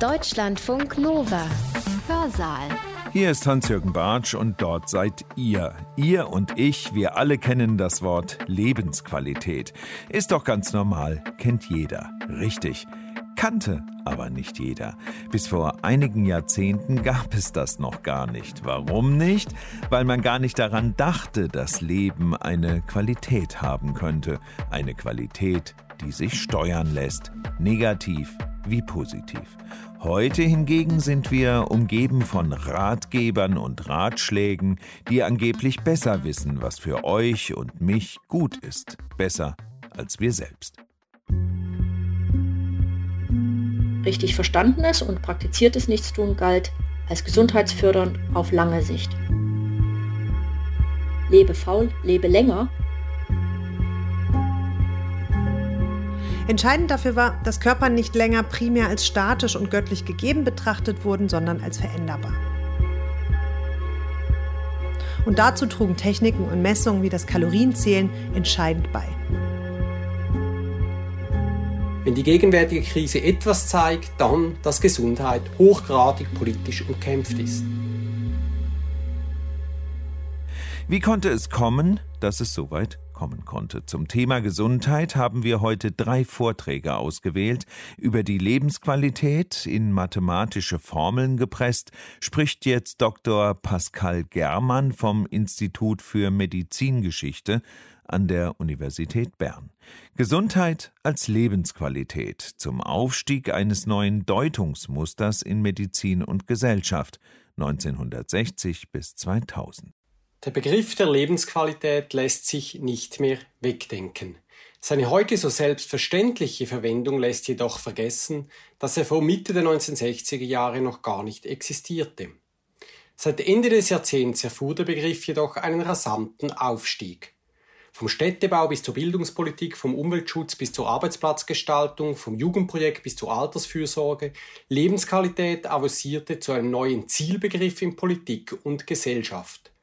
Deutschlandfunk Nova. Hörsaal. Hier ist Hans-Jürgen Bartsch und dort seid ihr. Ihr und ich, wir alle kennen das Wort Lebensqualität. Ist doch ganz normal, kennt jeder. Richtig. Kannte aber nicht jeder. Bis vor einigen Jahrzehnten gab es das noch gar nicht. Warum nicht? Weil man gar nicht daran dachte, dass Leben eine Qualität haben könnte. Eine Qualität, die sich steuern lässt. Negativ wie positiv. Heute hingegen sind wir umgeben von Ratgebern und Ratschlägen, die angeblich besser wissen, was für euch und mich gut ist. Besser als wir selbst. Richtig verstandenes und praktiziertes Nichtstun galt als gesundheitsfördernd auf lange Sicht. Lebe faul, lebe länger Entscheidend dafür war, dass Körper nicht länger primär als statisch und göttlich gegeben betrachtet wurden, sondern als veränderbar. Und dazu trugen Techniken und Messungen wie das Kalorienzählen entscheidend bei. Wenn die gegenwärtige Krise etwas zeigt, dann, dass Gesundheit hochgradig politisch umkämpft ist. Wie konnte es kommen, dass es so weit kommen konnte. Zum Thema Gesundheit haben wir heute drei Vorträge ausgewählt. Über die Lebensqualität in mathematische Formeln gepresst spricht jetzt Dr. Pascal Germann vom Institut für Medizingeschichte an der Universität Bern. Gesundheit als Lebensqualität zum Aufstieg eines neuen Deutungsmusters in Medizin und Gesellschaft 1960 bis 2000. Der Begriff der Lebensqualität lässt sich nicht mehr wegdenken. Seine heute so selbstverständliche Verwendung lässt jedoch vergessen, dass er vor Mitte der 1960er Jahre noch gar nicht existierte. Seit Ende des Jahrzehnts erfuhr der Begriff jedoch einen rasanten Aufstieg. Vom Städtebau bis zur Bildungspolitik, vom Umweltschutz bis zur Arbeitsplatzgestaltung, vom Jugendprojekt bis zur Altersfürsorge, Lebensqualität avancierte zu einem neuen Zielbegriff in Politik und Gesellschaft.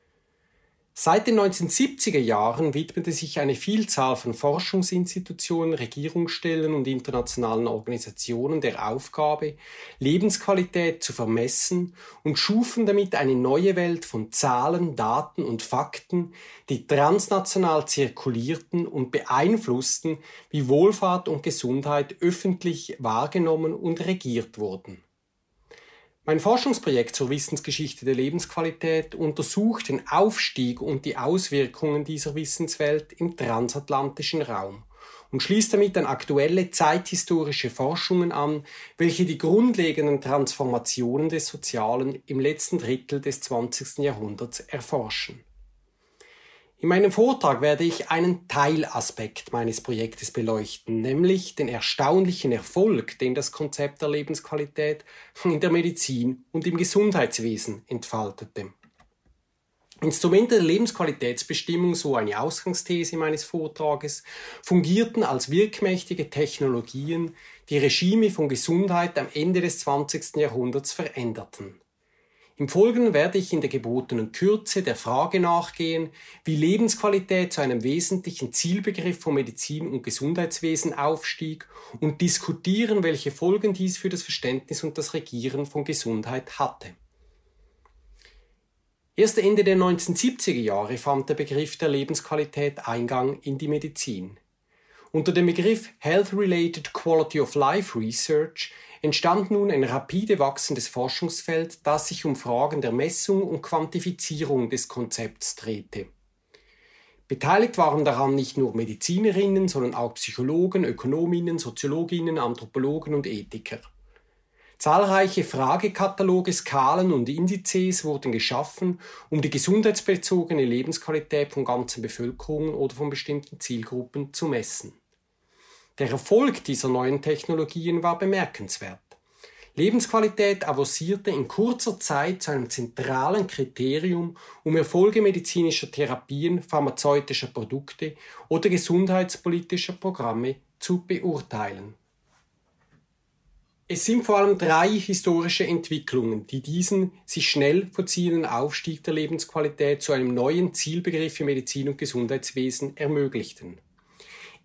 Seit den 1970er Jahren widmete sich eine Vielzahl von Forschungsinstitutionen, Regierungsstellen und internationalen Organisationen der Aufgabe, Lebensqualität zu vermessen und schufen damit eine neue Welt von Zahlen, Daten und Fakten, die transnational zirkulierten und beeinflussten, wie Wohlfahrt und Gesundheit öffentlich wahrgenommen und regiert wurden. Mein Forschungsprojekt zur Wissensgeschichte der Lebensqualität untersucht den Aufstieg und die Auswirkungen dieser Wissenswelt im transatlantischen Raum und schließt damit an aktuelle zeithistorische Forschungen an, welche die grundlegenden Transformationen des Sozialen im letzten Drittel des 20. Jahrhunderts erforschen. In meinem Vortrag werde ich einen Teilaspekt meines Projektes beleuchten, nämlich den erstaunlichen Erfolg, den das Konzept der Lebensqualität in der Medizin und im Gesundheitswesen entfaltete. Instrumente der Lebensqualitätsbestimmung, so eine Ausgangsthese meines Vortrages, fungierten als wirkmächtige Technologien, die Regime von Gesundheit am Ende des 20. Jahrhunderts veränderten. Im Folgenden werde ich in der gebotenen Kürze der Frage nachgehen, wie Lebensqualität zu einem wesentlichen Zielbegriff vom Medizin- und Gesundheitswesen aufstieg und diskutieren, welche Folgen dies für das Verständnis und das Regieren von Gesundheit hatte. Erst Ende der 1970er Jahre fand der Begriff der Lebensqualität Eingang in die Medizin. Unter dem Begriff Health-Related Quality of Life Research entstand nun ein rapide wachsendes Forschungsfeld, das sich um Fragen der Messung und Quantifizierung des Konzepts drehte. Beteiligt waren daran nicht nur Medizinerinnen, sondern auch Psychologen, Ökonominnen, Soziologinnen, Anthropologen und Ethiker. Zahlreiche Fragekataloge, Skalen und Indizes wurden geschaffen, um die gesundheitsbezogene Lebensqualität von ganzen Bevölkerungen oder von bestimmten Zielgruppen zu messen. Der Erfolg dieser neuen Technologien war bemerkenswert. Lebensqualität avancierte in kurzer Zeit zu einem zentralen Kriterium, um Erfolge medizinischer Therapien, pharmazeutischer Produkte oder gesundheitspolitischer Programme zu beurteilen. Es sind vor allem drei historische Entwicklungen, die diesen sich schnell vollziehenden Aufstieg der Lebensqualität zu einem neuen Zielbegriff im Medizin- und Gesundheitswesen ermöglichten.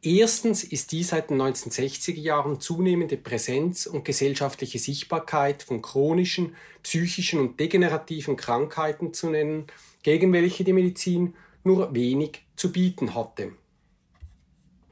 Erstens ist die seit den 1960er Jahren zunehmende Präsenz und gesellschaftliche Sichtbarkeit von chronischen, psychischen und degenerativen Krankheiten zu nennen, gegen welche die Medizin nur wenig zu bieten hatte.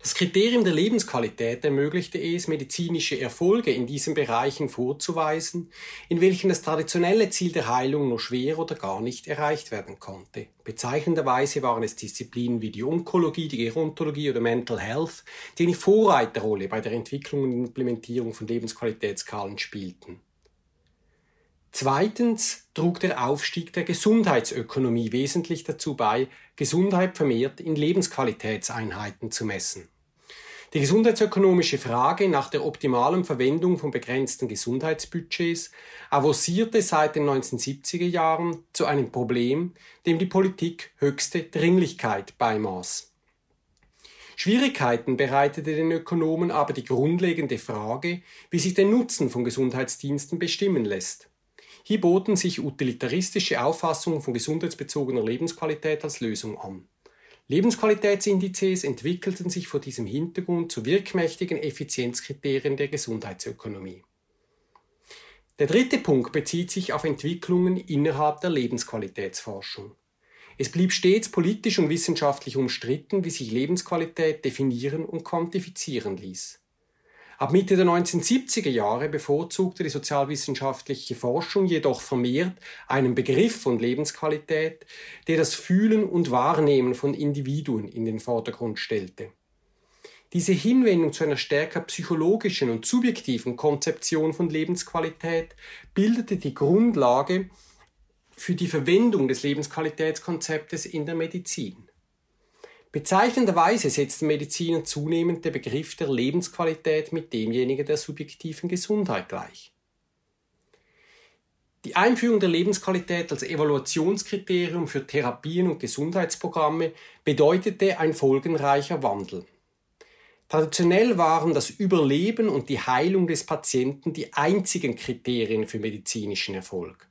Das Kriterium der Lebensqualität ermöglichte es, medizinische Erfolge in diesen Bereichen vorzuweisen, in welchen das traditionelle Ziel der Heilung nur schwer oder gar nicht erreicht werden konnte. Bezeichnenderweise waren es Disziplinen wie die Onkologie, die Gerontologie oder Mental Health, die eine Vorreiterrolle bei der Entwicklung und Implementierung von Lebensqualitätsskalen spielten. Zweitens trug der Aufstieg der Gesundheitsökonomie wesentlich dazu bei, Gesundheit vermehrt in Lebensqualitätseinheiten zu messen. Die gesundheitsökonomische Frage nach der optimalen Verwendung von begrenzten Gesundheitsbudgets avancierte seit den 1970er Jahren zu einem Problem, dem die Politik höchste Dringlichkeit beimaß. Schwierigkeiten bereitete den Ökonomen aber die grundlegende Frage, wie sich der Nutzen von Gesundheitsdiensten bestimmen lässt. Hier boten sich utilitaristische Auffassungen von gesundheitsbezogener Lebensqualität als Lösung an. Lebensqualitätsindizes entwickelten sich vor diesem Hintergrund zu wirkmächtigen Effizienzkriterien der Gesundheitsökonomie. Der dritte Punkt bezieht sich auf Entwicklungen innerhalb der Lebensqualitätsforschung. Es blieb stets politisch und wissenschaftlich umstritten, wie sich Lebensqualität definieren und quantifizieren ließ. Ab Mitte der 1970er Jahre bevorzugte die sozialwissenschaftliche Forschung jedoch vermehrt einen Begriff von Lebensqualität, der das Fühlen und Wahrnehmen von Individuen in den Vordergrund stellte. Diese Hinwendung zu einer stärker psychologischen und subjektiven Konzeption von Lebensqualität bildete die Grundlage für die Verwendung des Lebensqualitätskonzeptes in der Medizin. Bezeichnenderweise setzten Mediziner zunehmend der Begriff der Lebensqualität mit demjenigen der subjektiven Gesundheit gleich. Die Einführung der Lebensqualität als Evaluationskriterium für Therapien und Gesundheitsprogramme bedeutete ein folgenreicher Wandel. Traditionell waren das Überleben und die Heilung des Patienten die einzigen Kriterien für medizinischen Erfolg.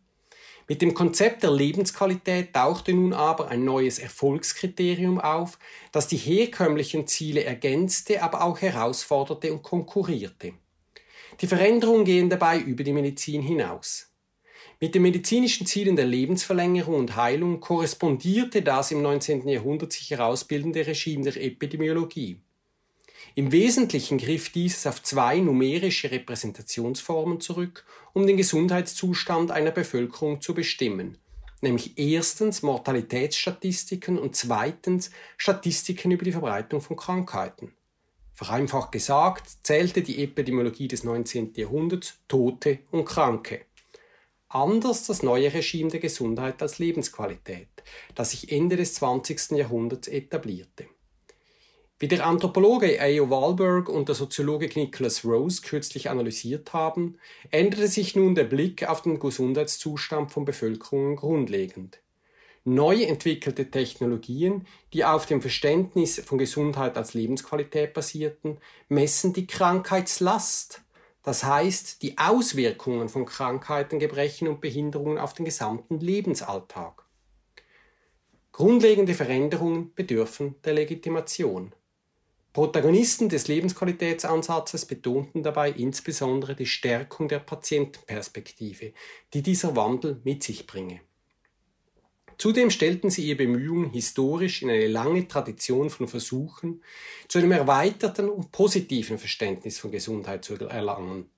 Mit dem Konzept der Lebensqualität tauchte nun aber ein neues Erfolgskriterium auf, das die herkömmlichen Ziele ergänzte, aber auch herausforderte und konkurrierte. Die Veränderungen gehen dabei über die Medizin hinaus. Mit den medizinischen Zielen der Lebensverlängerung und Heilung korrespondierte das im 19. Jahrhundert sich herausbildende Regime der Epidemiologie. Im Wesentlichen griff dieses auf zwei numerische Repräsentationsformen zurück, um den Gesundheitszustand einer Bevölkerung zu bestimmen, nämlich erstens Mortalitätsstatistiken und zweitens Statistiken über die Verbreitung von Krankheiten. Vereinfacht gesagt zählte die Epidemiologie des 19. Jahrhunderts Tote und Kranke. Anders das neue Regime der Gesundheit als Lebensqualität, das sich Ende des 20. Jahrhunderts etablierte. Wie der Anthropologe A.O. Wahlberg und der Soziologe Nicholas Rose kürzlich analysiert haben, änderte sich nun der Blick auf den Gesundheitszustand von Bevölkerungen grundlegend. Neu entwickelte Technologien, die auf dem Verständnis von Gesundheit als Lebensqualität basierten, messen die Krankheitslast, das heißt die Auswirkungen von Krankheiten, Gebrechen und Behinderungen auf den gesamten Lebensalltag. Grundlegende Veränderungen bedürfen der Legitimation. Protagonisten des Lebensqualitätsansatzes betonten dabei insbesondere die Stärkung der Patientenperspektive, die dieser Wandel mit sich bringe. Zudem stellten sie ihre Bemühungen historisch in eine lange Tradition von Versuchen zu einem erweiterten und positiven Verständnis von Gesundheit zu erlangen.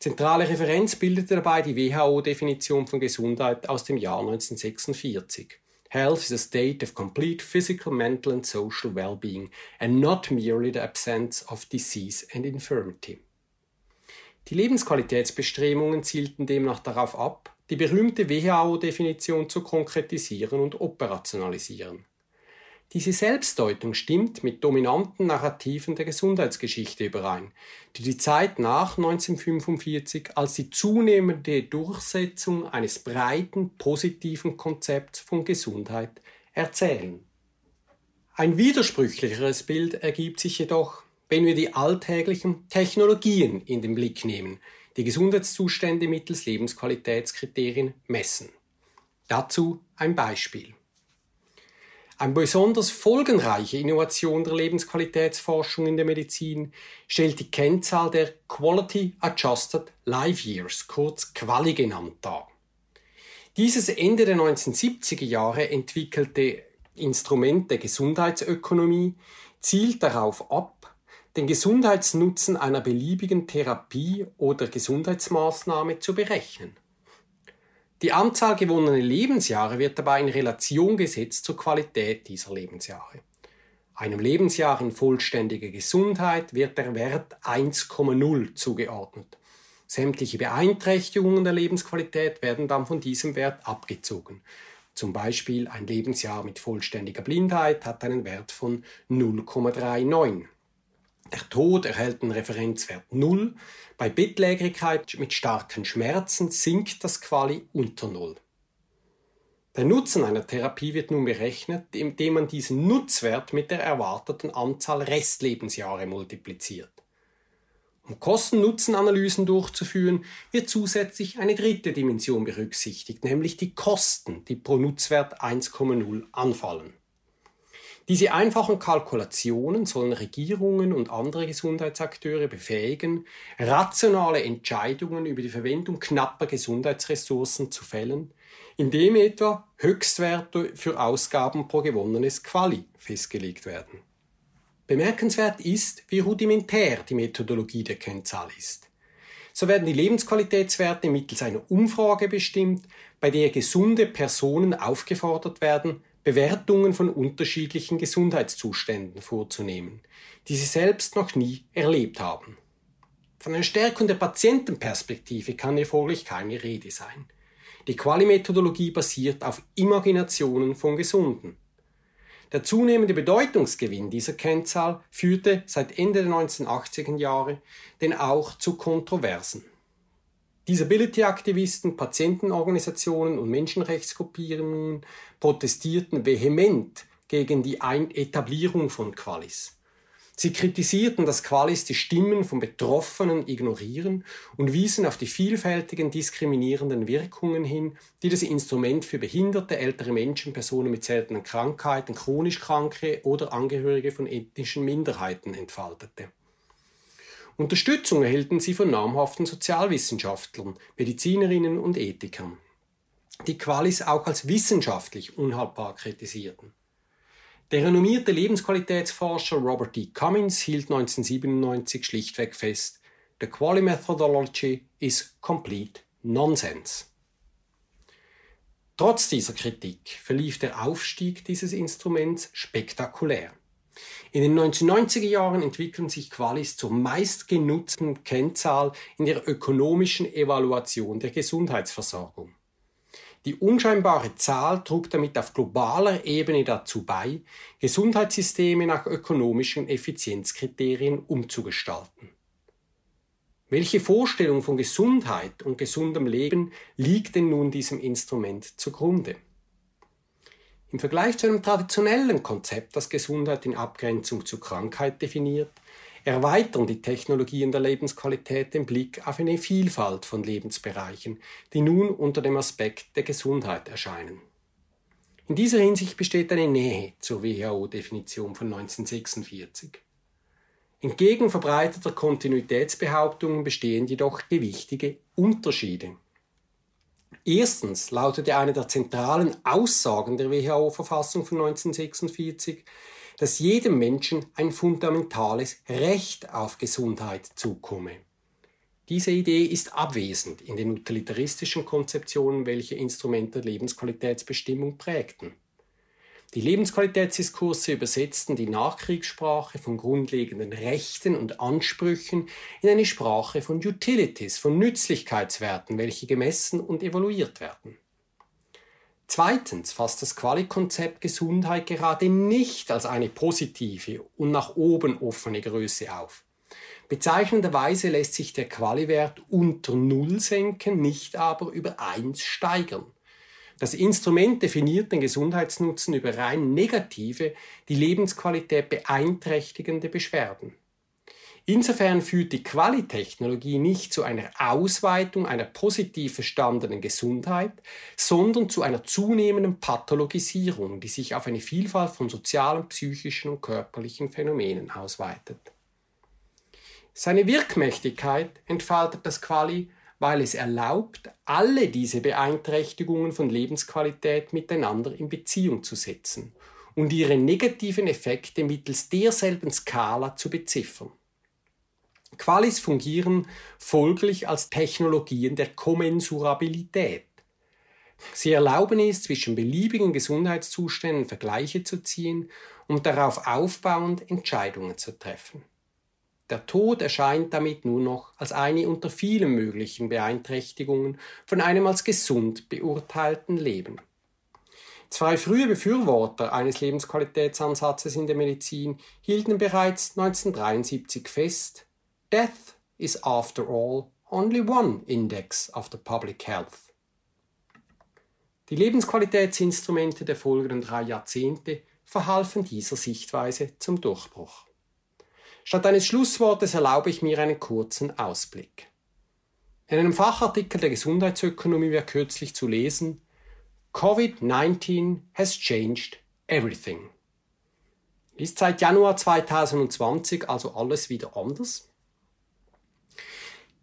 Zentrale Referenz bildete dabei die WHO-Definition von Gesundheit aus dem Jahr 1946. Health is a state of complete physical, mental and social well-being and not merely the absence of disease and infirmity. Die Lebensqualitätsbestrebungen zielten demnach darauf ab, die berühmte WHO-Definition zu konkretisieren und operationalisieren. Diese Selbstdeutung stimmt mit dominanten Narrativen der Gesundheitsgeschichte überein, die die Zeit nach 1945 als die zunehmende Durchsetzung eines breiten positiven Konzepts von Gesundheit erzählen. Ein widersprüchlicheres Bild ergibt sich jedoch, wenn wir die alltäglichen Technologien in den Blick nehmen, die Gesundheitszustände mittels Lebensqualitätskriterien messen. Dazu ein Beispiel. Eine besonders folgenreiche Innovation der Lebensqualitätsforschung in der Medizin stellt die Kennzahl der Quality Adjusted Life Years, kurz QALY genannt, dar. Dieses Ende der 1970er Jahre entwickelte Instrument der Gesundheitsökonomie zielt darauf ab, den Gesundheitsnutzen einer beliebigen Therapie oder Gesundheitsmaßnahme zu berechnen. Die Anzahl gewonnener Lebensjahre wird dabei in Relation gesetzt zur Qualität dieser Lebensjahre. Einem Lebensjahr in vollständiger Gesundheit wird der Wert 1,0 zugeordnet. Sämtliche Beeinträchtigungen der Lebensqualität werden dann von diesem Wert abgezogen. Zum Beispiel ein Lebensjahr mit vollständiger Blindheit hat einen Wert von 0,39. Der Tod erhält einen Referenzwert 0. Bei Bettlägerigkeit mit starken Schmerzen sinkt das Quali unter 0. Der Nutzen einer Therapie wird nun berechnet, indem man diesen Nutzwert mit der erwarteten Anzahl Restlebensjahre multipliziert. Um Kosten-Nutzen-Analysen durchzuführen, wird zusätzlich eine dritte Dimension berücksichtigt, nämlich die Kosten, die pro Nutzwert 1,0 anfallen. Diese einfachen Kalkulationen sollen Regierungen und andere Gesundheitsakteure befähigen, rationale Entscheidungen über die Verwendung knapper Gesundheitsressourcen zu fällen, indem etwa Höchstwerte für Ausgaben pro gewonnenes Quali festgelegt werden. Bemerkenswert ist, wie rudimentär die Methodologie der Kennzahl ist. So werden die Lebensqualitätswerte mittels einer Umfrage bestimmt, bei der gesunde Personen aufgefordert werden, Bewertungen von unterschiedlichen Gesundheitszuständen vorzunehmen, die sie selbst noch nie erlebt haben. Von einer Stärkung der Patientenperspektive kann hier folglich keine Rede sein. Die Quali-Methodologie basiert auf Imaginationen von Gesunden. Der zunehmende Bedeutungsgewinn dieser Kennzahl führte seit Ende der 1980er Jahre denn auch zu Kontroversen. Disability-Aktivisten, Patientenorganisationen und Menschenrechtsgruppierungen protestierten vehement gegen die Etablierung von Qualis. Sie kritisierten, dass Qualis die Stimmen von Betroffenen ignorieren und wiesen auf die vielfältigen diskriminierenden Wirkungen hin, die das Instrument für behinderte ältere Menschen, Personen mit seltenen Krankheiten, chronisch Kranke oder Angehörige von ethnischen Minderheiten entfaltete. Unterstützung erhielten sie von namhaften Sozialwissenschaftlern, Medizinerinnen und Ethikern, die Qualis auch als wissenschaftlich unhaltbar kritisierten. Der renommierte Lebensqualitätsforscher Robert D. Cummins hielt 1997 schlichtweg fest, The Quali Methodology is complete nonsense. Trotz dieser Kritik verlief der Aufstieg dieses Instruments spektakulär. In den 1990er Jahren entwickeln sich Qualis zur meistgenutzten Kennzahl in der ökonomischen Evaluation der Gesundheitsversorgung. Die unscheinbare Zahl trug damit auf globaler Ebene dazu bei, Gesundheitssysteme nach ökonomischen Effizienzkriterien umzugestalten. Welche Vorstellung von Gesundheit und gesundem Leben liegt denn nun diesem Instrument zugrunde? Im Vergleich zu einem traditionellen Konzept, das Gesundheit in Abgrenzung zu Krankheit definiert, erweitern die Technologien der Lebensqualität den Blick auf eine Vielfalt von Lebensbereichen, die nun unter dem Aspekt der Gesundheit erscheinen. In dieser Hinsicht besteht eine Nähe zur WHO-Definition von 1946. Entgegen verbreiteter Kontinuitätsbehauptungen bestehen jedoch gewichtige Unterschiede. Erstens lautete eine der zentralen Aussagen der WHO-Verfassung von 1946, dass jedem Menschen ein fundamentales Recht auf Gesundheit zukomme. Diese Idee ist abwesend in den utilitaristischen Konzeptionen, welche Instrumente der Lebensqualitätsbestimmung prägten. Die Lebensqualitätsdiskurse übersetzten die Nachkriegssprache von grundlegenden Rechten und Ansprüchen in eine Sprache von Utilities, von Nützlichkeitswerten, welche gemessen und evaluiert werden. Zweitens fasst das Quali-Konzept Gesundheit gerade nicht als eine positive und nach oben offene Größe auf. Bezeichnenderweise lässt sich der Quali-Wert unter Null senken, nicht aber über 1 steigern. Das Instrument definiert den Gesundheitsnutzen über rein negative, die Lebensqualität beeinträchtigende Beschwerden. Insofern führt die Qualitechnologie nicht zu einer Ausweitung einer positiv verstandenen Gesundheit, sondern zu einer zunehmenden Pathologisierung, die sich auf eine Vielfalt von sozialen, psychischen und körperlichen Phänomenen ausweitet. Seine Wirkmächtigkeit entfaltet das Quali, weil es erlaubt, alle diese Beeinträchtigungen von Lebensqualität miteinander in Beziehung zu setzen und ihre negativen Effekte mittels derselben Skala zu beziffern. Qualis fungieren folglich als Technologien der Kommensurabilität. Sie erlauben es, zwischen beliebigen Gesundheitszuständen Vergleiche zu ziehen und darauf aufbauend Entscheidungen zu treffen. Der Tod erscheint damit nur noch als eine unter vielen möglichen Beeinträchtigungen von einem als gesund beurteilten Leben. Zwei frühe Befürworter eines Lebensqualitätsansatzes in der Medizin hielten bereits 1973 fest, Death is after all only one index of the public health. Die Lebensqualitätsinstrumente der folgenden drei Jahrzehnte verhalfen dieser Sichtweise zum Durchbruch. Statt eines Schlusswortes erlaube ich mir einen kurzen Ausblick. In einem Fachartikel der Gesundheitsökonomie war kürzlich zu lesen, COVID-19 has changed everything. Ist seit Januar 2020 also alles wieder anders?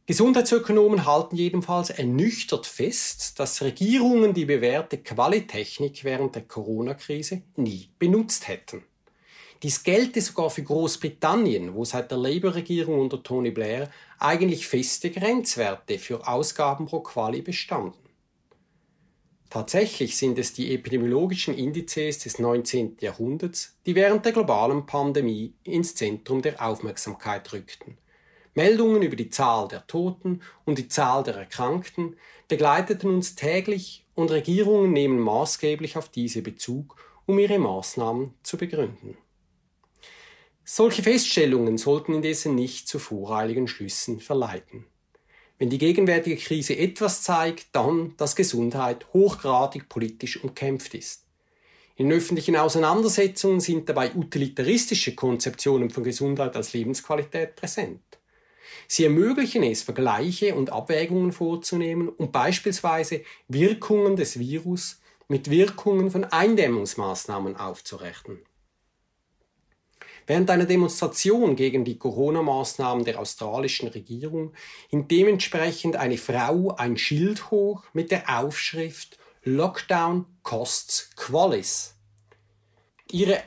Gesundheitsökonomen halten jedenfalls ernüchtert fest, dass Regierungen die bewährte Qualitechnik während der Corona-Krise nie benutzt hätten. Dies gelte sogar für Großbritannien, wo seit der Labour-Regierung unter Tony Blair eigentlich feste Grenzwerte für Ausgaben pro Quali bestanden. Tatsächlich sind es die epidemiologischen Indizes des 19. Jahrhunderts, die während der globalen Pandemie ins Zentrum der Aufmerksamkeit rückten – Meldungen über die Zahl der Toten und die Zahl der Erkrankten begleiteten uns täglich und Regierungen nehmen maßgeblich auf diese Bezug, um ihre Maßnahmen zu begründen. Solche Feststellungen sollten indessen nicht zu voreiligen Schlüssen verleiten. Wenn die gegenwärtige Krise etwas zeigt, dann, dass Gesundheit hochgradig politisch umkämpft ist. In öffentlichen Auseinandersetzungen sind dabei utilitaristische Konzeptionen von Gesundheit als Lebensqualität präsent. Sie ermöglichen es, Vergleiche und Abwägungen vorzunehmen und beispielsweise Wirkungen des Virus mit Wirkungen von Eindämmungsmaßnahmen aufzurechnen. Während einer Demonstration gegen die Corona-Maßnahmen der australischen Regierung hing dementsprechend eine Frau ein Schild hoch mit der Aufschrift Lockdown costs Qualis. Ihre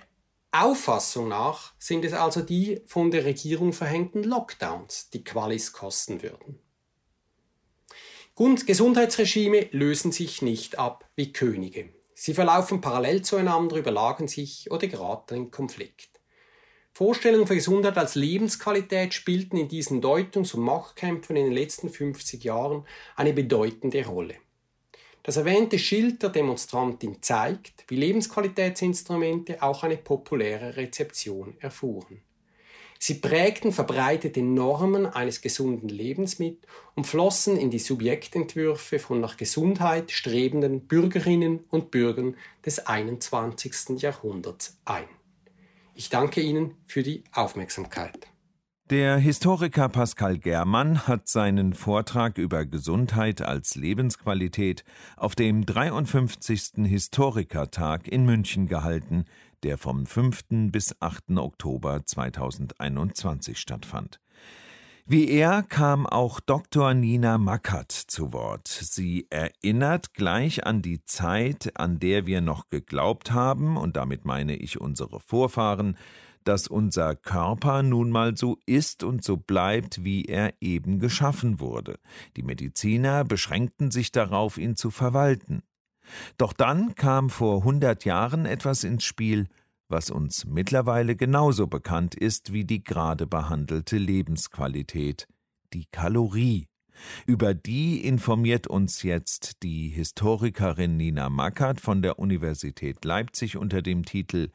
Auffassung nach sind es also die von der Regierung verhängten Lockdowns, die Qualis kosten würden. Und Gesundheitsregime lösen sich nicht ab wie Könige. Sie verlaufen parallel zueinander, überlagen sich oder geraten in Konflikt. Vorstellungen von Gesundheit als Lebensqualität spielten in diesen Deutungs- und Machtkämpfen in den letzten 50 Jahren eine bedeutende Rolle. Das erwähnte Schild der Demonstrantin zeigt, wie Lebensqualitätsinstrumente auch eine populäre Rezeption erfuhren. Sie prägten verbreitete Normen eines gesunden Lebens mit und flossen in die Subjektentwürfe von nach Gesundheit strebenden Bürgerinnen und Bürgern des 21. Jahrhunderts ein. Ich danke Ihnen für die Aufmerksamkeit. Der Historiker Pascal Germann hat seinen Vortrag über Gesundheit als Lebensqualität auf dem 53. Historikertag in München gehalten, der vom 5. bis 8. Oktober 2021 stattfand. Wie er kam auch Dr. Nina Mackert zu Wort. Sie erinnert gleich an die Zeit, an der wir noch geglaubt haben, und damit meine ich unsere Vorfahren, dass unser Körper nun mal so ist und so bleibt, wie er eben geschaffen wurde. Die Mediziner beschränkten sich darauf, ihn zu verwalten. Doch dann kam vor hundert Jahren etwas ins Spiel, was uns mittlerweile genauso bekannt ist wie die gerade behandelte Lebensqualität, die Kalorie. Über die informiert uns jetzt die Historikerin Nina Mackert von der Universität Leipzig unter dem Titel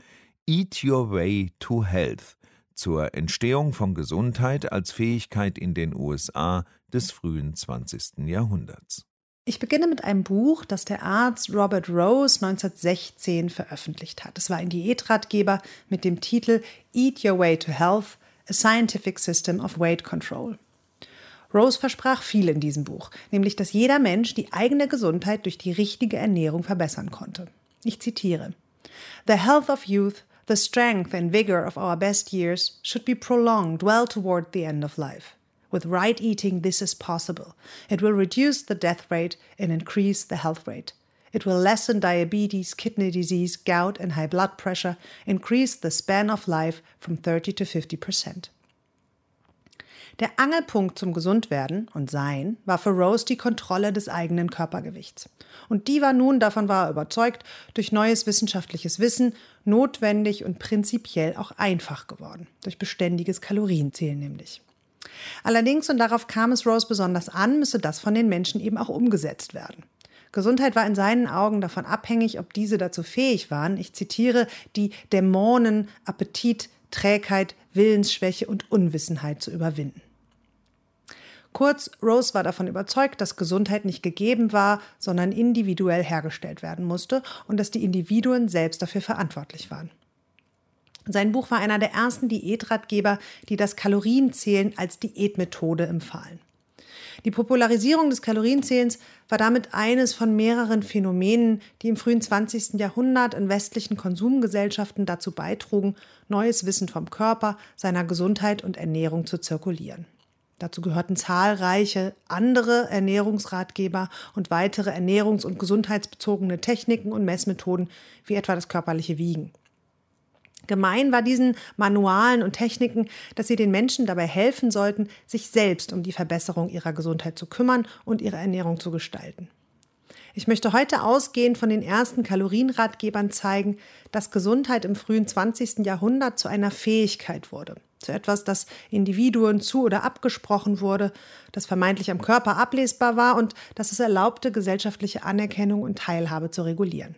Eat Your Way to Health zur Entstehung von Gesundheit als Fähigkeit in den USA des frühen 20. Jahrhunderts. Ich beginne mit einem Buch, das der Arzt Robert Rose 1916 veröffentlicht hat. Es war ein Diätratgeber mit dem Titel Eat Your Way to Health, A Scientific System of Weight Control. Rose versprach viel in diesem Buch, nämlich dass jeder Mensch die eigene Gesundheit durch die richtige Ernährung verbessern konnte. Ich zitiere The health of youth, the strength and vigor of our best years should be prolonged well toward the end of life. With right eating, this is possible. It will reduce the death rate and increase the health rate. It will lessen diabetes, kidney disease, gout, and high blood pressure, increase the span of life from 30 to 50 percent. Der Angelpunkt zum Gesundwerden und Sein war für Rose die Kontrolle des eigenen Körpergewichts. Und die war nun, davon war er überzeugt, durch neues wissenschaftliches Wissen notwendig und prinzipiell auch einfach geworden. Durch beständiges Kalorienzählen nämlich. Allerdings, und darauf kam es Rose besonders an, müsse das von den Menschen eben auch umgesetzt werden. Gesundheit war in seinen Augen davon abhängig, ob diese dazu fähig waren, ich zitiere, die Dämonen, Appetit, Trägheit, Willensschwäche und Unwissenheit zu überwinden. Kurz, Rose war davon überzeugt, dass Gesundheit nicht gegeben war, sondern individuell hergestellt werden musste und dass die Individuen selbst dafür verantwortlich waren. Sein Buch war einer der ersten Diätratgeber, die das Kalorienzählen als Diätmethode empfahlen. Die Popularisierung des Kalorienzählens war damit eines von mehreren Phänomenen, die im frühen 20. Jahrhundert in westlichen Konsumgesellschaften dazu beitrugen, neues Wissen vom Körper, seiner Gesundheit und Ernährung zu zirkulieren. Dazu gehörten zahlreiche andere Ernährungsratgeber und weitere ernährungs- und gesundheitsbezogene Techniken und Messmethoden, wie etwa das körperliche Wiegen. Gemein war diesen Manualen und Techniken, dass sie den Menschen dabei helfen sollten, sich selbst um die Verbesserung ihrer Gesundheit zu kümmern und ihre Ernährung zu gestalten. Ich möchte heute ausgehend von den ersten Kalorienratgebern zeigen, dass Gesundheit im frühen 20. Jahrhundert zu einer Fähigkeit wurde, zu etwas, das Individuen zu oder abgesprochen wurde, das vermeintlich am Körper ablesbar war und das es erlaubte, gesellschaftliche Anerkennung und Teilhabe zu regulieren.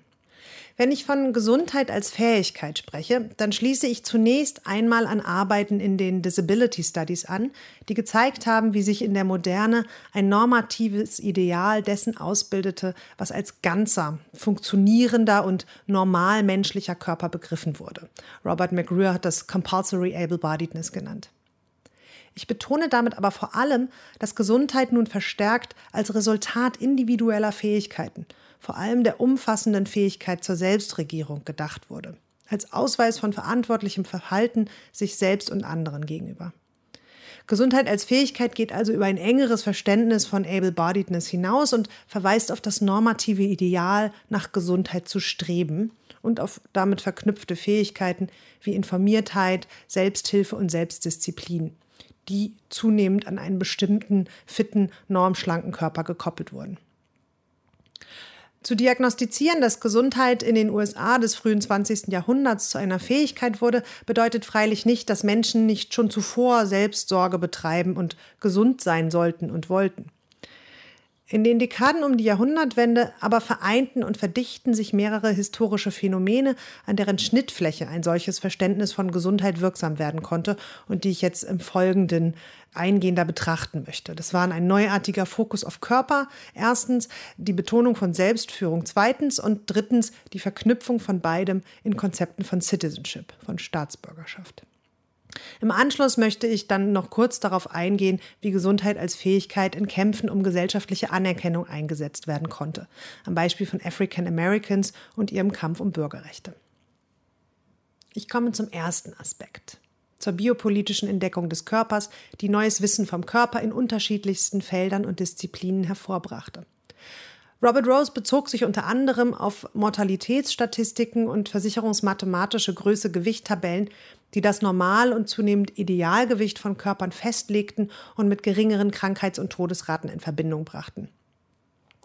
Wenn ich von Gesundheit als Fähigkeit spreche, dann schließe ich zunächst einmal an Arbeiten in den Disability Studies an, die gezeigt haben, wie sich in der Moderne ein normatives Ideal dessen ausbildete, was als ganzer, funktionierender und normal menschlicher Körper begriffen wurde. Robert McGrew hat das Compulsory Able-Bodiedness genannt. Ich betone damit aber vor allem, dass Gesundheit nun verstärkt als Resultat individueller Fähigkeiten vor allem der umfassenden Fähigkeit zur Selbstregierung gedacht wurde, als Ausweis von verantwortlichem Verhalten sich selbst und anderen gegenüber. Gesundheit als Fähigkeit geht also über ein engeres Verständnis von Able-Bodiedness hinaus und verweist auf das normative Ideal, nach Gesundheit zu streben und auf damit verknüpfte Fähigkeiten wie Informiertheit, Selbsthilfe und Selbstdisziplin, die zunehmend an einen bestimmten, fitten, normschlanken Körper gekoppelt wurden. Zu diagnostizieren, dass Gesundheit in den USA des frühen 20. Jahrhunderts zu einer Fähigkeit wurde, bedeutet freilich nicht, dass Menschen nicht schon zuvor Selbstsorge betreiben und gesund sein sollten und wollten. In den Dekaden um die Jahrhundertwende aber vereinten und verdichten sich mehrere historische Phänomene, an deren Schnittfläche ein solches Verständnis von Gesundheit wirksam werden konnte und die ich jetzt im Folgenden eingehender betrachten möchte. Das waren ein neuartiger Fokus auf Körper, erstens die Betonung von Selbstführung, zweitens und drittens die Verknüpfung von beidem in Konzepten von Citizenship, von Staatsbürgerschaft. Im Anschluss möchte ich dann noch kurz darauf eingehen, wie Gesundheit als Fähigkeit in Kämpfen um gesellschaftliche Anerkennung eingesetzt werden konnte, am Beispiel von African Americans und ihrem Kampf um Bürgerrechte. Ich komme zum ersten Aspekt, zur biopolitischen Entdeckung des Körpers, die neues Wissen vom Körper in unterschiedlichsten Feldern und Disziplinen hervorbrachte. Robert Rose bezog sich unter anderem auf Mortalitätsstatistiken und versicherungsmathematische Größe-Gewicht-Tabellen, die das Normal- und zunehmend Idealgewicht von Körpern festlegten und mit geringeren Krankheits- und Todesraten in Verbindung brachten.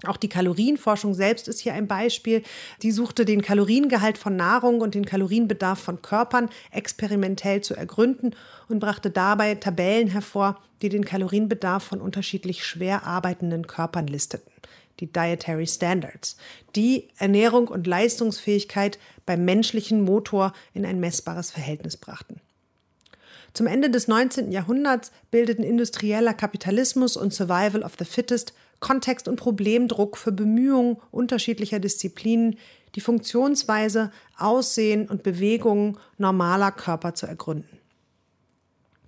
Auch die Kalorienforschung selbst ist hier ein Beispiel. Die suchte den Kaloriengehalt von Nahrung und den Kalorienbedarf von Körpern experimentell zu ergründen und brachte dabei Tabellen hervor, die den Kalorienbedarf von unterschiedlich schwer arbeitenden Körpern listeten die Dietary Standards, die Ernährung und Leistungsfähigkeit beim menschlichen Motor in ein messbares Verhältnis brachten. Zum Ende des 19. Jahrhunderts bildeten industrieller Kapitalismus und Survival of the Fittest Kontext und Problemdruck für Bemühungen unterschiedlicher Disziplinen, die Funktionsweise, Aussehen und Bewegungen normaler Körper zu ergründen.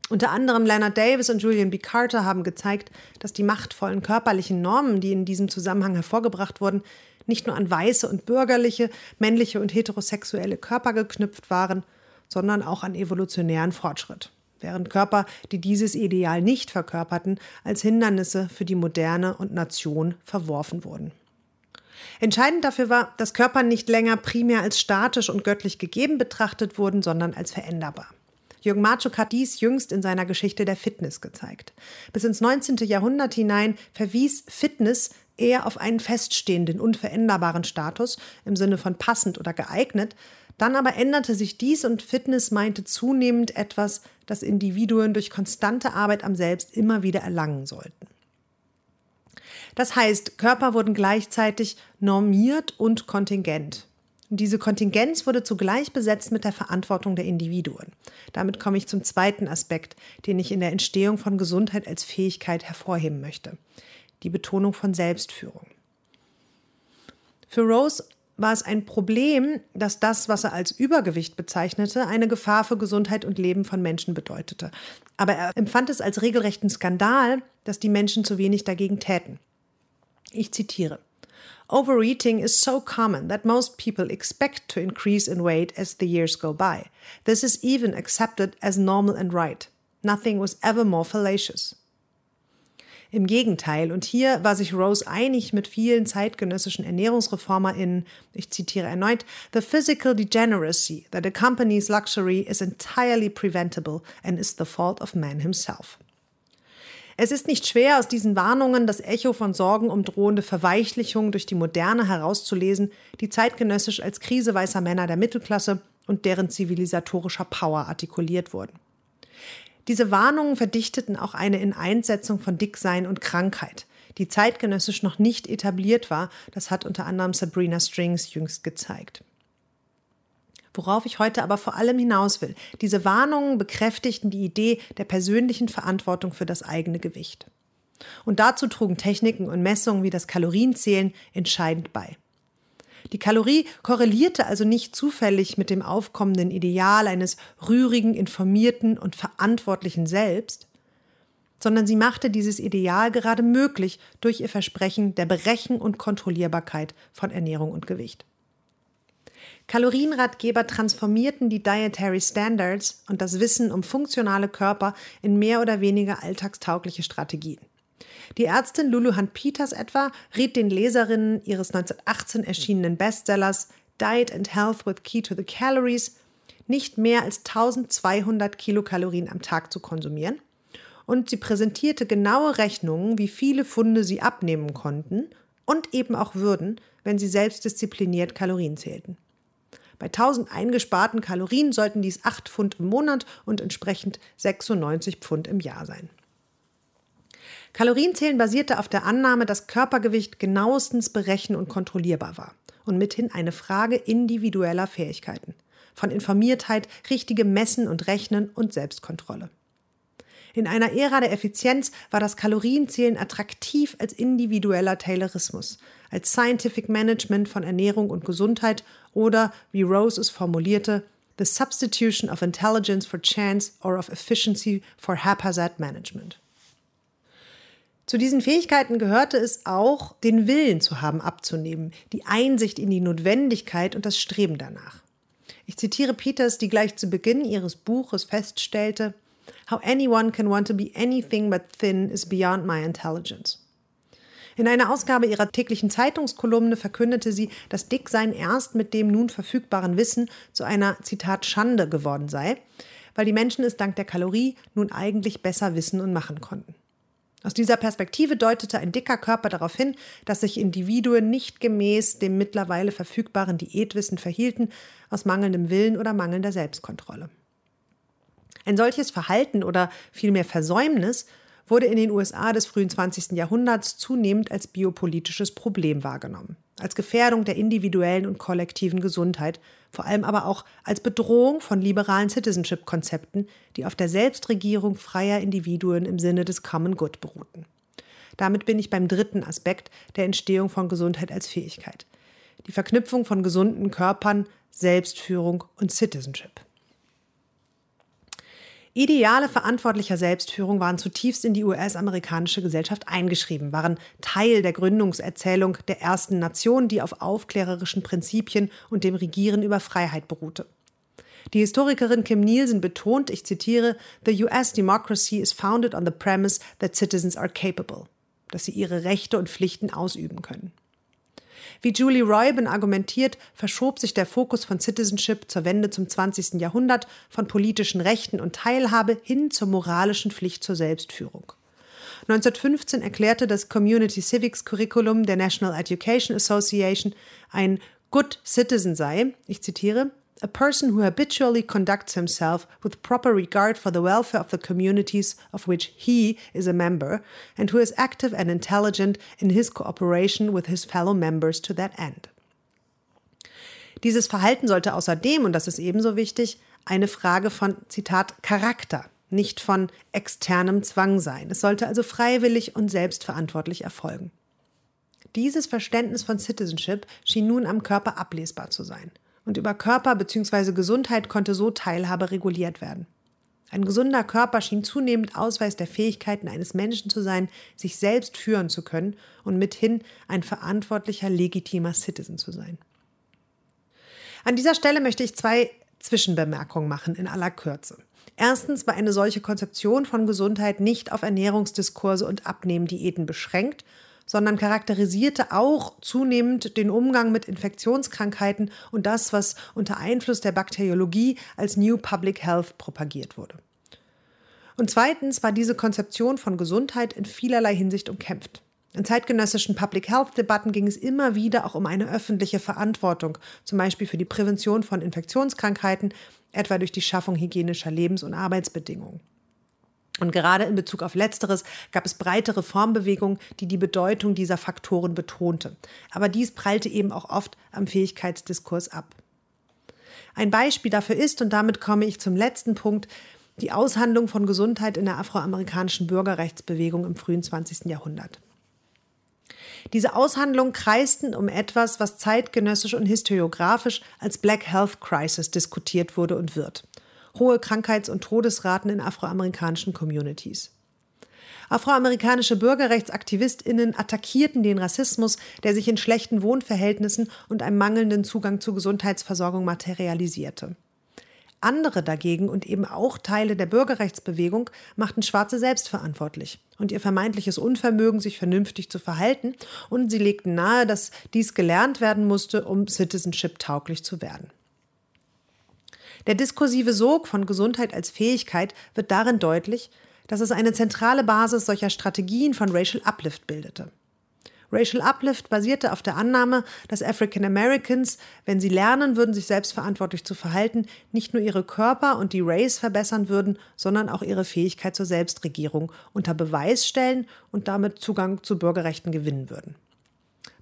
Unter anderem Leonard Davis und Julian B. Carter haben gezeigt, dass die machtvollen körperlichen Normen, die in diesem Zusammenhang hervorgebracht wurden, nicht nur an weiße und bürgerliche, männliche und heterosexuelle Körper geknüpft waren, sondern auch an evolutionären Fortschritt, während Körper, die dieses Ideal nicht verkörperten, als Hindernisse für die Moderne und Nation verworfen wurden. Entscheidend dafür war, dass Körper nicht länger primär als statisch und göttlich gegeben betrachtet wurden, sondern als veränderbar. Jürgen Marczuk hat dies jüngst in seiner Geschichte der Fitness gezeigt. Bis ins 19. Jahrhundert hinein verwies Fitness eher auf einen feststehenden, unveränderbaren Status im Sinne von passend oder geeignet. Dann aber änderte sich dies und Fitness meinte zunehmend etwas, das Individuen durch konstante Arbeit am Selbst immer wieder erlangen sollten. Das heißt, Körper wurden gleichzeitig normiert und kontingent. Diese Kontingenz wurde zugleich besetzt mit der Verantwortung der Individuen. Damit komme ich zum zweiten Aspekt, den ich in der Entstehung von Gesundheit als Fähigkeit hervorheben möchte. Die Betonung von Selbstführung. Für Rose war es ein Problem, dass das, was er als Übergewicht bezeichnete, eine Gefahr für Gesundheit und Leben von Menschen bedeutete. Aber er empfand es als regelrechten Skandal, dass die Menschen zu wenig dagegen täten. Ich zitiere. Overeating is so common that most people expect to increase in weight as the years go by. This is even accepted as normal and right. Nothing was ever more fallacious. Im Gegenteil, und hier war sich Rose einig mit vielen zeitgenössischen ErnährungsreformerInnen, ich zitiere erneut, The physical degeneracy that accompanies luxury is entirely preventable and is the fault of man himself. Es ist nicht schwer, aus diesen Warnungen das Echo von Sorgen um drohende Verweichlichung durch die Moderne herauszulesen, die zeitgenössisch als Krise weißer Männer der Mittelklasse und deren zivilisatorischer Power artikuliert wurden. Diese Warnungen verdichteten auch eine Ineinsetzung von Dicksein und Krankheit, die zeitgenössisch noch nicht etabliert war. Das hat unter anderem Sabrina Strings jüngst gezeigt. Worauf ich heute aber vor allem hinaus will, diese Warnungen bekräftigten die Idee der persönlichen Verantwortung für das eigene Gewicht. Und dazu trugen Techniken und Messungen wie das Kalorienzählen entscheidend bei. Die Kalorie korrelierte also nicht zufällig mit dem aufkommenden Ideal eines rührigen, informierten und verantwortlichen Selbst, sondern sie machte dieses Ideal gerade möglich durch ihr Versprechen der Berechen und Kontrollierbarkeit von Ernährung und Gewicht. Kalorienratgeber transformierten die Dietary Standards und das Wissen um funktionale Körper in mehr oder weniger alltagstaugliche Strategien. Die Ärztin Lulu Hunt Peters etwa riet den Leserinnen ihres 1918 erschienenen Bestsellers Diet and Health with Key to the Calories nicht mehr als 1200 Kilokalorien am Tag zu konsumieren und sie präsentierte genaue Rechnungen, wie viele Funde sie abnehmen konnten und eben auch würden, wenn sie selbstdiszipliniert Kalorien zählten. Bei 1000 eingesparten Kalorien sollten dies 8 Pfund im Monat und entsprechend 96 Pfund im Jahr sein. Kalorienzählen basierte auf der Annahme, dass Körpergewicht genauestens berechen und kontrollierbar war und mithin eine Frage individueller Fähigkeiten, von Informiertheit, richtigem Messen und Rechnen und Selbstkontrolle. In einer Ära der Effizienz war das Kalorienzählen attraktiv als individueller Taylorismus, als Scientific Management von Ernährung und Gesundheit oder, wie Rose es formulierte, the substitution of intelligence for chance or of efficiency for haphazard management. Zu diesen Fähigkeiten gehörte es auch, den Willen zu haben abzunehmen, die Einsicht in die Notwendigkeit und das Streben danach. Ich zitiere Peters, die gleich zu Beginn ihres Buches feststellte, How anyone can want to be anything but thin is beyond my intelligence. In einer Ausgabe ihrer täglichen Zeitungskolumne verkündete sie, dass Dicksein erst mit dem nun verfügbaren Wissen zu einer, Zitat, Schande geworden sei, weil die Menschen es dank der Kalorie nun eigentlich besser wissen und machen konnten. Aus dieser Perspektive deutete ein dicker Körper darauf hin, dass sich Individuen nicht gemäß dem mittlerweile verfügbaren Diätwissen verhielten, aus mangelndem Willen oder mangelnder Selbstkontrolle. Ein solches Verhalten oder vielmehr Versäumnis wurde in den USA des frühen 20. Jahrhunderts zunehmend als biopolitisches Problem wahrgenommen, als Gefährdung der individuellen und kollektiven Gesundheit, vor allem aber auch als Bedrohung von liberalen Citizenship-Konzepten, die auf der Selbstregierung freier Individuen im Sinne des Common Good beruhten. Damit bin ich beim dritten Aspekt der Entstehung von Gesundheit als Fähigkeit. Die Verknüpfung von gesunden Körpern, Selbstführung und Citizenship. Ideale verantwortlicher Selbstführung waren zutiefst in die US-amerikanische Gesellschaft eingeschrieben, waren Teil der Gründungserzählung der ersten Nation, die auf aufklärerischen Prinzipien und dem Regieren über Freiheit beruhte. Die Historikerin Kim Nielsen betont, ich zitiere, The US democracy is founded on the premise that citizens are capable, dass sie ihre Rechte und Pflichten ausüben können. Wie Julie Reuben argumentiert, verschob sich der Fokus von Citizenship zur Wende zum 20. Jahrhundert von politischen Rechten und Teilhabe hin zur moralischen Pflicht zur Selbstführung. 1915 erklärte das Community Civics Curriculum der National Education Association, ein Good Citizen sei, ich zitiere, a person who habitually conducts himself with proper regard for the welfare of the communities of which he is a member, and who is active and intelligent in his cooperation with his fellow members to that end. Dieses Verhalten sollte außerdem, und das ist ebenso wichtig, eine Frage von, Zitat, Charakter, nicht von externem Zwang sein. Es sollte also freiwillig und selbstverantwortlich erfolgen. Dieses Verständnis von Citizenship schien nun am Körper ablesbar zu sein und über Körper bzw. Gesundheit konnte so Teilhabe reguliert werden. Ein gesunder Körper schien zunehmend Ausweis der Fähigkeiten eines Menschen zu sein, sich selbst führen zu können und mithin ein verantwortlicher, legitimer Citizen zu sein. An dieser Stelle möchte ich zwei Zwischenbemerkungen machen in aller Kürze. Erstens war eine solche Konzeption von Gesundheit nicht auf Ernährungsdiskurse und Abnehmdiäten beschränkt, sondern charakterisierte auch zunehmend den Umgang mit Infektionskrankheiten und das, was unter Einfluss der Bakteriologie als New Public Health propagiert wurde. Und zweitens war diese Konzeption von Gesundheit in vielerlei Hinsicht umkämpft. In zeitgenössischen Public Health Debatten ging es immer wieder auch um eine öffentliche Verantwortung, zum Beispiel für die Prävention von Infektionskrankheiten, etwa durch die Schaffung hygienischer Lebens- und Arbeitsbedingungen. Und gerade in Bezug auf Letzteres gab es breite Reformbewegungen, die die Bedeutung dieser Faktoren betonte. Aber dies prallte eben auch oft am Fähigkeitsdiskurs ab. Ein Beispiel dafür ist, und damit komme ich zum letzten Punkt, die Aushandlung von Gesundheit in der afroamerikanischen Bürgerrechtsbewegung im frühen 20. Jahrhundert. Diese Aushandlungen kreisten um etwas, was zeitgenössisch und historiografisch als Black Health Crisis diskutiert wurde und wird hohe Krankheits- und Todesraten in afroamerikanischen Communities. Afroamerikanische Bürgerrechtsaktivistinnen attackierten den Rassismus, der sich in schlechten Wohnverhältnissen und einem mangelnden Zugang zur Gesundheitsversorgung materialisierte. Andere dagegen und eben auch Teile der Bürgerrechtsbewegung machten Schwarze selbstverantwortlich und ihr vermeintliches Unvermögen, sich vernünftig zu verhalten, und sie legten nahe, dass dies gelernt werden musste, um Citizenship tauglich zu werden. Der diskursive Sog von Gesundheit als Fähigkeit wird darin deutlich, dass es eine zentrale Basis solcher Strategien von Racial Uplift bildete. Racial Uplift basierte auf der Annahme, dass African Americans, wenn sie lernen würden, sich selbstverantwortlich zu verhalten, nicht nur ihre Körper und die Race verbessern würden, sondern auch ihre Fähigkeit zur Selbstregierung unter Beweis stellen und damit Zugang zu Bürgerrechten gewinnen würden.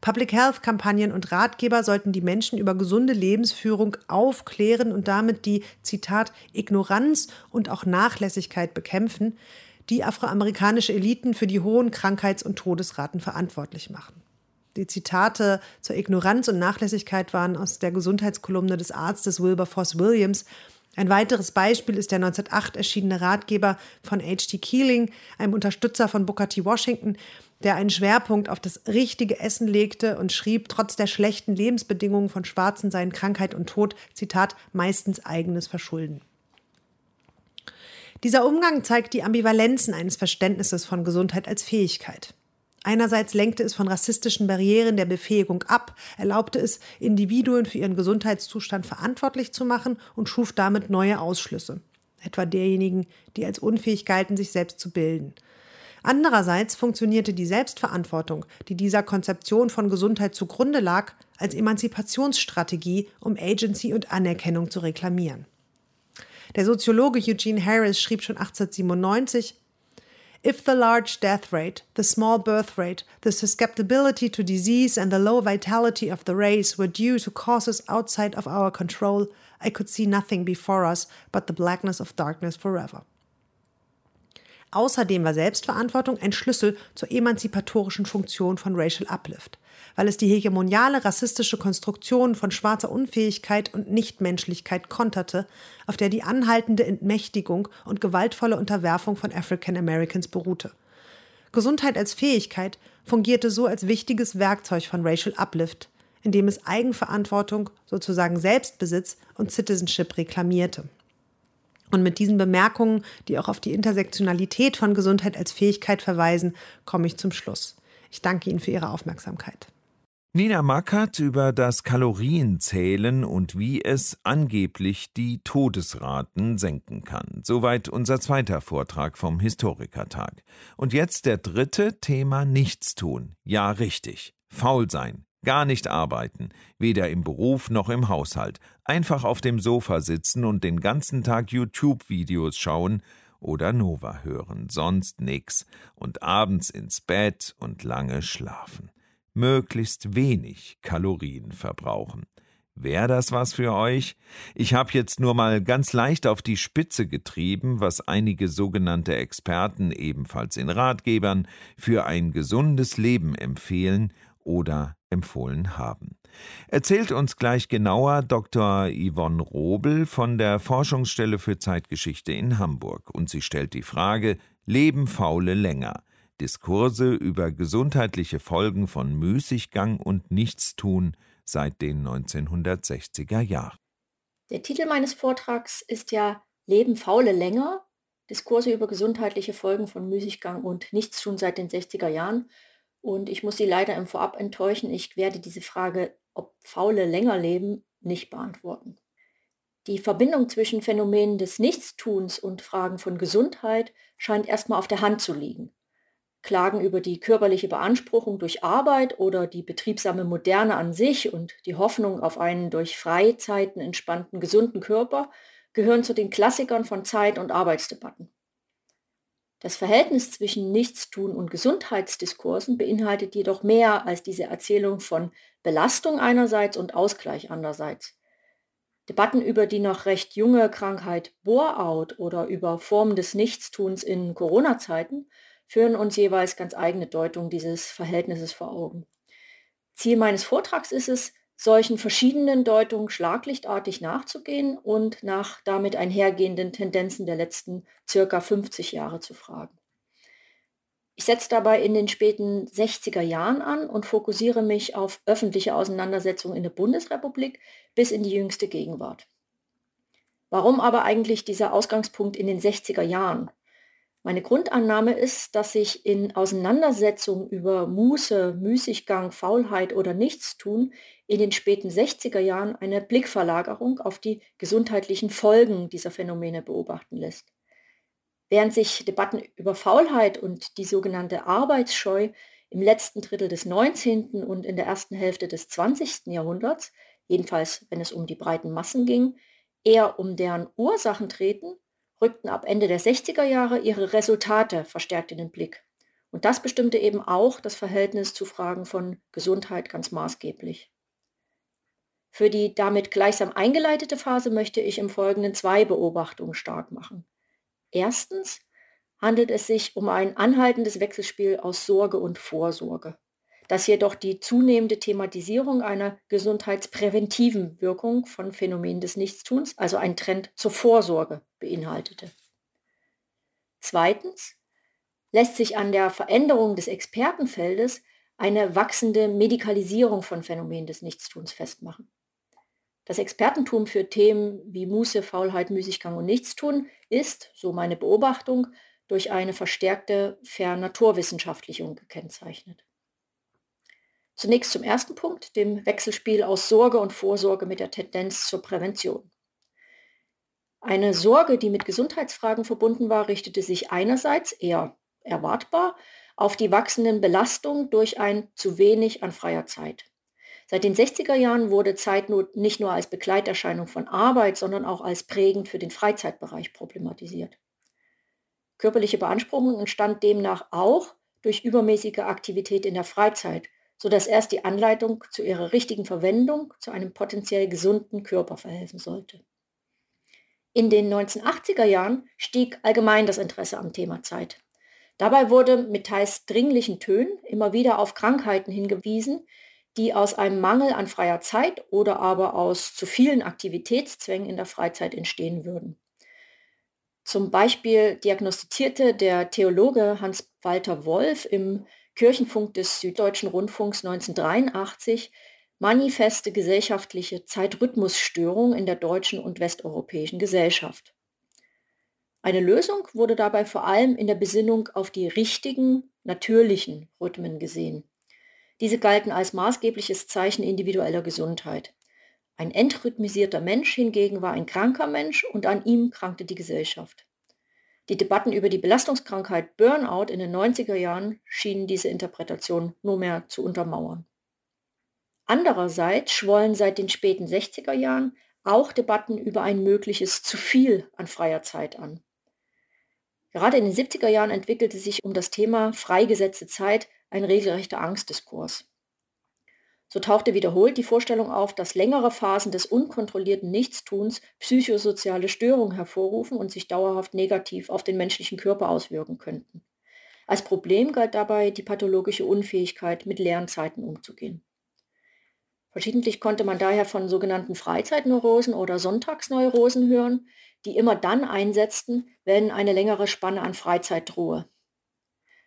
Public Health-Kampagnen und Ratgeber sollten die Menschen über gesunde Lebensführung aufklären und damit die, Zitat, Ignoranz und auch Nachlässigkeit bekämpfen, die afroamerikanische Eliten für die hohen Krankheits- und Todesraten verantwortlich machen. Die Zitate zur Ignoranz und Nachlässigkeit waren aus der Gesundheitskolumne des Arztes Wilberforce Williams. Ein weiteres Beispiel ist der 1908 erschienene Ratgeber von H.T. Keeling, einem Unterstützer von Booker T. Washington, der einen Schwerpunkt auf das richtige Essen legte und schrieb, trotz der schlechten Lebensbedingungen von Schwarzen seien Krankheit und Tod, Zitat, meistens eigenes Verschulden. Dieser Umgang zeigt die Ambivalenzen eines Verständnisses von Gesundheit als Fähigkeit. Einerseits lenkte es von rassistischen Barrieren der Befähigung ab, erlaubte es, Individuen für ihren Gesundheitszustand verantwortlich zu machen und schuf damit neue Ausschlüsse, etwa derjenigen, die als unfähig galten, sich selbst zu bilden. Andererseits funktionierte die Selbstverantwortung, die dieser Konzeption von Gesundheit zugrunde lag, als Emanzipationsstrategie, um Agency und Anerkennung zu reklamieren. Der Soziologe Eugene Harris schrieb schon 1897, If the large death rate, the small birth rate, the susceptibility to disease, and the low vitality of the race were due to causes outside of our control, I could see nothing before us but the blackness of darkness forever. Außerdem war Selbstverantwortung ein Schlüssel zur emanzipatorischen Funktion von Racial Uplift, weil es die hegemoniale rassistische Konstruktion von schwarzer Unfähigkeit und Nichtmenschlichkeit konterte, auf der die anhaltende Entmächtigung und gewaltvolle Unterwerfung von African Americans beruhte. Gesundheit als Fähigkeit fungierte so als wichtiges Werkzeug von Racial Uplift, indem es Eigenverantwortung, sozusagen Selbstbesitz und Citizenship reklamierte. Und mit diesen Bemerkungen, die auch auf die Intersektionalität von Gesundheit als Fähigkeit verweisen, komme ich zum Schluss. Ich danke Ihnen für Ihre Aufmerksamkeit. Nina Mackert über das Kalorienzählen und wie es angeblich die Todesraten senken kann. Soweit unser zweiter Vortrag vom Historikertag. Und jetzt der dritte Thema Nichtstun. Ja, richtig. Faul sein. Gar nicht arbeiten, weder im Beruf noch im Haushalt. Einfach auf dem Sofa sitzen und den ganzen Tag YouTube-Videos schauen oder Nova hören, sonst nix. Und abends ins Bett und lange schlafen möglichst wenig Kalorien verbrauchen. Wäre das was für euch? Ich habe jetzt nur mal ganz leicht auf die Spitze getrieben, was einige sogenannte Experten ebenfalls in Ratgebern für ein gesundes Leben empfehlen oder empfohlen haben. Erzählt uns gleich genauer Dr. Yvonne Robel von der Forschungsstelle für Zeitgeschichte in Hamburg und sie stellt die Frage Leben Faule länger? Diskurse über gesundheitliche Folgen von Müßiggang und Nichtstun seit den 1960er Jahren. Der Titel meines Vortrags ist ja Leben faule länger, Diskurse über gesundheitliche Folgen von Müßiggang und Nichtstun seit den 60er Jahren. Und ich muss Sie leider im Vorab enttäuschen, ich werde diese Frage, ob faule länger leben, nicht beantworten. Die Verbindung zwischen Phänomenen des Nichtstuns und Fragen von Gesundheit scheint erstmal auf der Hand zu liegen. Klagen über die körperliche Beanspruchung durch Arbeit oder die betriebsame Moderne an sich und die Hoffnung auf einen durch Freizeiten entspannten, gesunden Körper gehören zu den Klassikern von Zeit- und Arbeitsdebatten. Das Verhältnis zwischen Nichtstun und Gesundheitsdiskursen beinhaltet jedoch mehr als diese Erzählung von Belastung einerseits und Ausgleich andererseits. Debatten über die noch recht junge Krankheit Bore-out oder über Formen des Nichtstuns in Corona-Zeiten führen uns jeweils ganz eigene Deutungen dieses Verhältnisses vor Augen. Ziel meines Vortrags ist es, solchen verschiedenen Deutungen schlaglichtartig nachzugehen und nach damit einhergehenden Tendenzen der letzten circa 50 Jahre zu fragen. Ich setze dabei in den späten 60er Jahren an und fokussiere mich auf öffentliche Auseinandersetzungen in der Bundesrepublik bis in die jüngste Gegenwart. Warum aber eigentlich dieser Ausgangspunkt in den 60er Jahren? Meine Grundannahme ist, dass sich in Auseinandersetzungen über Muße, Müßiggang, Faulheit oder Nichtstun in den späten 60er Jahren eine Blickverlagerung auf die gesundheitlichen Folgen dieser Phänomene beobachten lässt. Während sich Debatten über Faulheit und die sogenannte Arbeitsscheu im letzten Drittel des 19. und in der ersten Hälfte des 20. Jahrhunderts, jedenfalls wenn es um die breiten Massen ging, eher um deren Ursachen treten, rückten ab Ende der 60er Jahre ihre Resultate verstärkt in den Blick. Und das bestimmte eben auch das Verhältnis zu Fragen von Gesundheit ganz maßgeblich. Für die damit gleichsam eingeleitete Phase möchte ich im Folgenden zwei Beobachtungen stark machen. Erstens handelt es sich um ein anhaltendes Wechselspiel aus Sorge und Vorsorge das jedoch die zunehmende Thematisierung einer gesundheitspräventiven Wirkung von Phänomenen des Nichtstuns, also ein Trend zur Vorsorge, beinhaltete. Zweitens lässt sich an der Veränderung des Expertenfeldes eine wachsende Medikalisierung von Phänomenen des Nichtstuns festmachen. Das Expertentum für Themen wie Muße, Faulheit, Müßiggang und Nichtstun ist, so meine Beobachtung, durch eine verstärkte Vernaturwissenschaftlichung gekennzeichnet. Zunächst zum ersten Punkt, dem Wechselspiel aus Sorge und Vorsorge mit der Tendenz zur Prävention. Eine Sorge, die mit Gesundheitsfragen verbunden war, richtete sich einerseits eher erwartbar auf die wachsenden Belastungen durch ein zu wenig an freier Zeit. Seit den 60er Jahren wurde Zeitnot nicht nur als Begleiterscheinung von Arbeit, sondern auch als prägend für den Freizeitbereich problematisiert. Körperliche Beanspruchung entstand demnach auch durch übermäßige Aktivität in der Freizeit, sodass erst die Anleitung zu ihrer richtigen Verwendung zu einem potenziell gesunden Körper verhelfen sollte. In den 1980er Jahren stieg allgemein das Interesse am Thema Zeit. Dabei wurde mit teils dringlichen Tönen immer wieder auf Krankheiten hingewiesen, die aus einem Mangel an freier Zeit oder aber aus zu vielen Aktivitätszwängen in der Freizeit entstehen würden. Zum Beispiel diagnostizierte der Theologe Hans-Walter Wolf im Kirchenfunk des Süddeutschen Rundfunks 1983 manifeste gesellschaftliche Zeitrhythmusstörung in der deutschen und westeuropäischen Gesellschaft. Eine Lösung wurde dabei vor allem in der Besinnung auf die richtigen, natürlichen Rhythmen gesehen. Diese galten als maßgebliches Zeichen individueller Gesundheit. Ein entrhythmisierter Mensch hingegen war ein kranker Mensch und an ihm krankte die Gesellschaft. Die Debatten über die Belastungskrankheit Burnout in den 90er Jahren schienen diese Interpretation nur mehr zu untermauern. Andererseits schwollen seit den späten 60er Jahren auch Debatten über ein mögliches zu viel an freier Zeit an. Gerade in den 70er Jahren entwickelte sich um das Thema freigesetzte Zeit ein regelrechter Angstdiskurs. So tauchte wiederholt die Vorstellung auf, dass längere Phasen des unkontrollierten Nichtstuns psychosoziale Störungen hervorrufen und sich dauerhaft negativ auf den menschlichen Körper auswirken könnten. Als Problem galt dabei die pathologische Unfähigkeit, mit leeren Zeiten umzugehen. Verschiedentlich konnte man daher von sogenannten Freizeitneurosen oder Sonntagsneurosen hören, die immer dann einsetzten, wenn eine längere Spanne an Freizeit drohe.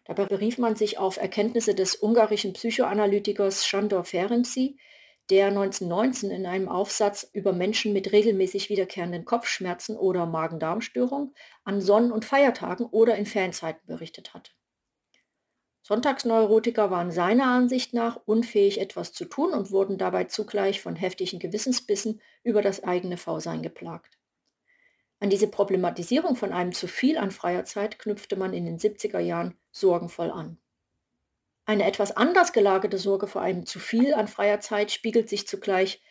Dabei berief man sich auf Erkenntnisse des ungarischen Psychoanalytikers Sándor Ferenczi, der 1919 in einem Aufsatz über Menschen mit regelmäßig wiederkehrenden Kopfschmerzen oder Magen-Darm-Störung an Sonn- und Feiertagen oder in Ferienzeiten berichtet hatte. Sonntagsneurotiker waren seiner Ansicht nach unfähig, etwas zu tun und wurden dabei zugleich von heftigen Gewissensbissen über das eigene V-Sein geplagt. An diese Problematisierung von einem zu viel an freier Zeit knüpfte man in den 70er Jahren sorgenvoll an. Eine etwas anders gelagerte Sorge vor einem zu viel an freier Zeit spiegelt sich zugleich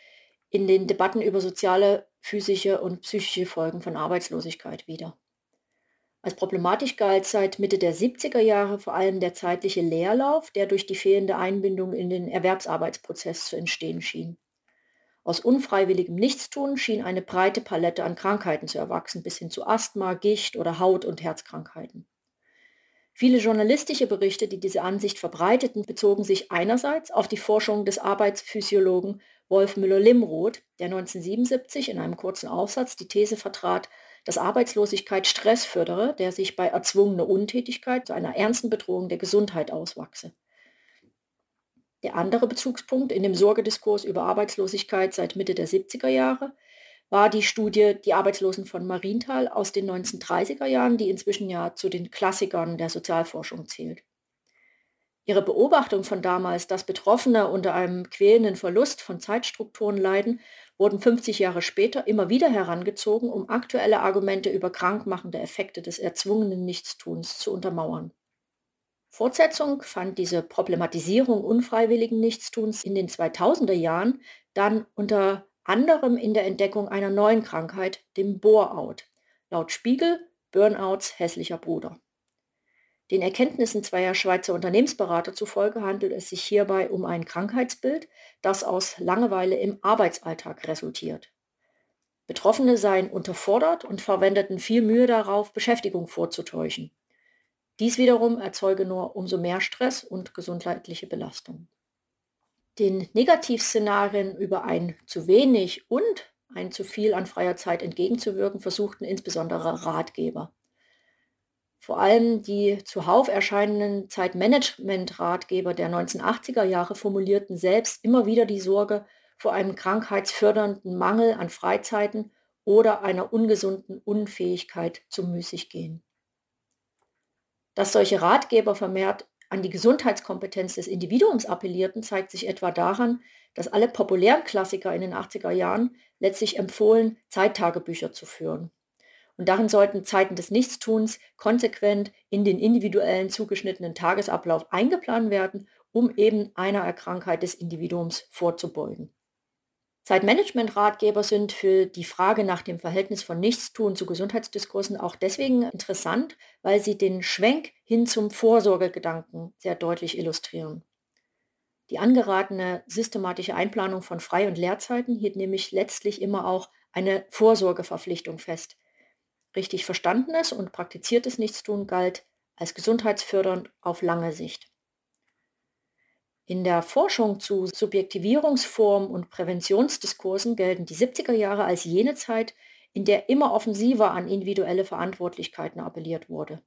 in den Debatten über soziale, physische und psychische Folgen von Arbeitslosigkeit wider. Als problematisch galt seit Mitte der 70er Jahre vor allem der zeitliche Leerlauf, der durch die fehlende Einbindung in den Erwerbsarbeitsprozess zu entstehen schien. Aus unfreiwilligem Nichtstun schien eine breite Palette an Krankheiten zu erwachsen, bis hin zu Asthma, Gicht oder Haut- und Herzkrankheiten. Viele journalistische Berichte, die diese Ansicht verbreiteten, bezogen sich einerseits auf die Forschung des Arbeitsphysiologen Wolf Müller-Limroth, der 1977 in einem kurzen Aufsatz die These vertrat, dass Arbeitslosigkeit Stress fördere, der sich bei erzwungener Untätigkeit zu einer ernsten Bedrohung der Gesundheit auswachse. Der andere Bezugspunkt in dem Sorgediskurs über Arbeitslosigkeit seit Mitte der 70er Jahre war die Studie Die Arbeitslosen von Marienthal aus den 1930er Jahren, die inzwischen ja zu den Klassikern der Sozialforschung zählt. Ihre Beobachtung von damals, dass Betroffene unter einem quälenden Verlust von Zeitstrukturen leiden, wurden 50 Jahre später immer wieder herangezogen, um aktuelle Argumente über krankmachende Effekte des erzwungenen Nichtstuns zu untermauern. Fortsetzung fand diese Problematisierung unfreiwilligen Nichtstuns in den 2000er Jahren dann unter anderem in der Entdeckung einer neuen Krankheit, dem Bore-out. Laut Spiegel Burnouts hässlicher Bruder. Den Erkenntnissen zweier Schweizer Unternehmensberater zufolge handelt es sich hierbei um ein Krankheitsbild, das aus Langeweile im Arbeitsalltag resultiert. Betroffene seien unterfordert und verwendeten viel Mühe darauf, Beschäftigung vorzutäuschen. Dies wiederum erzeuge nur umso mehr Stress und gesundheitliche Belastung. Den Negativszenarien über ein zu wenig und ein zu viel an freier Zeit entgegenzuwirken, versuchten insbesondere Ratgeber. Vor allem die zuhauf erscheinenden Zeitmanagement-Ratgeber der 1980er Jahre formulierten selbst immer wieder die Sorge vor einem krankheitsfördernden Mangel an Freizeiten oder einer ungesunden Unfähigkeit zum Müßiggehen. Dass solche Ratgeber vermehrt an die Gesundheitskompetenz des Individuums appellierten, zeigt sich etwa daran, dass alle populären Klassiker in den 80er Jahren letztlich empfohlen, Zeittagebücher zu führen. Und darin sollten Zeiten des Nichtstuns konsequent in den individuellen zugeschnittenen Tagesablauf eingeplant werden, um eben einer Erkrankheit des Individuums vorzubeugen. Zeitmanagement-Ratgeber sind für die Frage nach dem Verhältnis von Nichtstun zu Gesundheitsdiskursen auch deswegen interessant, weil sie den Schwenk hin zum Vorsorgegedanken sehr deutlich illustrieren. Die angeratene systematische Einplanung von Frei- und Lehrzeiten hielt nämlich letztlich immer auch eine Vorsorgeverpflichtung fest. Richtig verstandenes und praktiziertes Nichtstun galt als gesundheitsfördernd auf lange Sicht. In der Forschung zu Subjektivierungsformen und Präventionsdiskursen gelten die 70er Jahre als jene Zeit, in der immer offensiver an individuelle Verantwortlichkeiten appelliert wurde.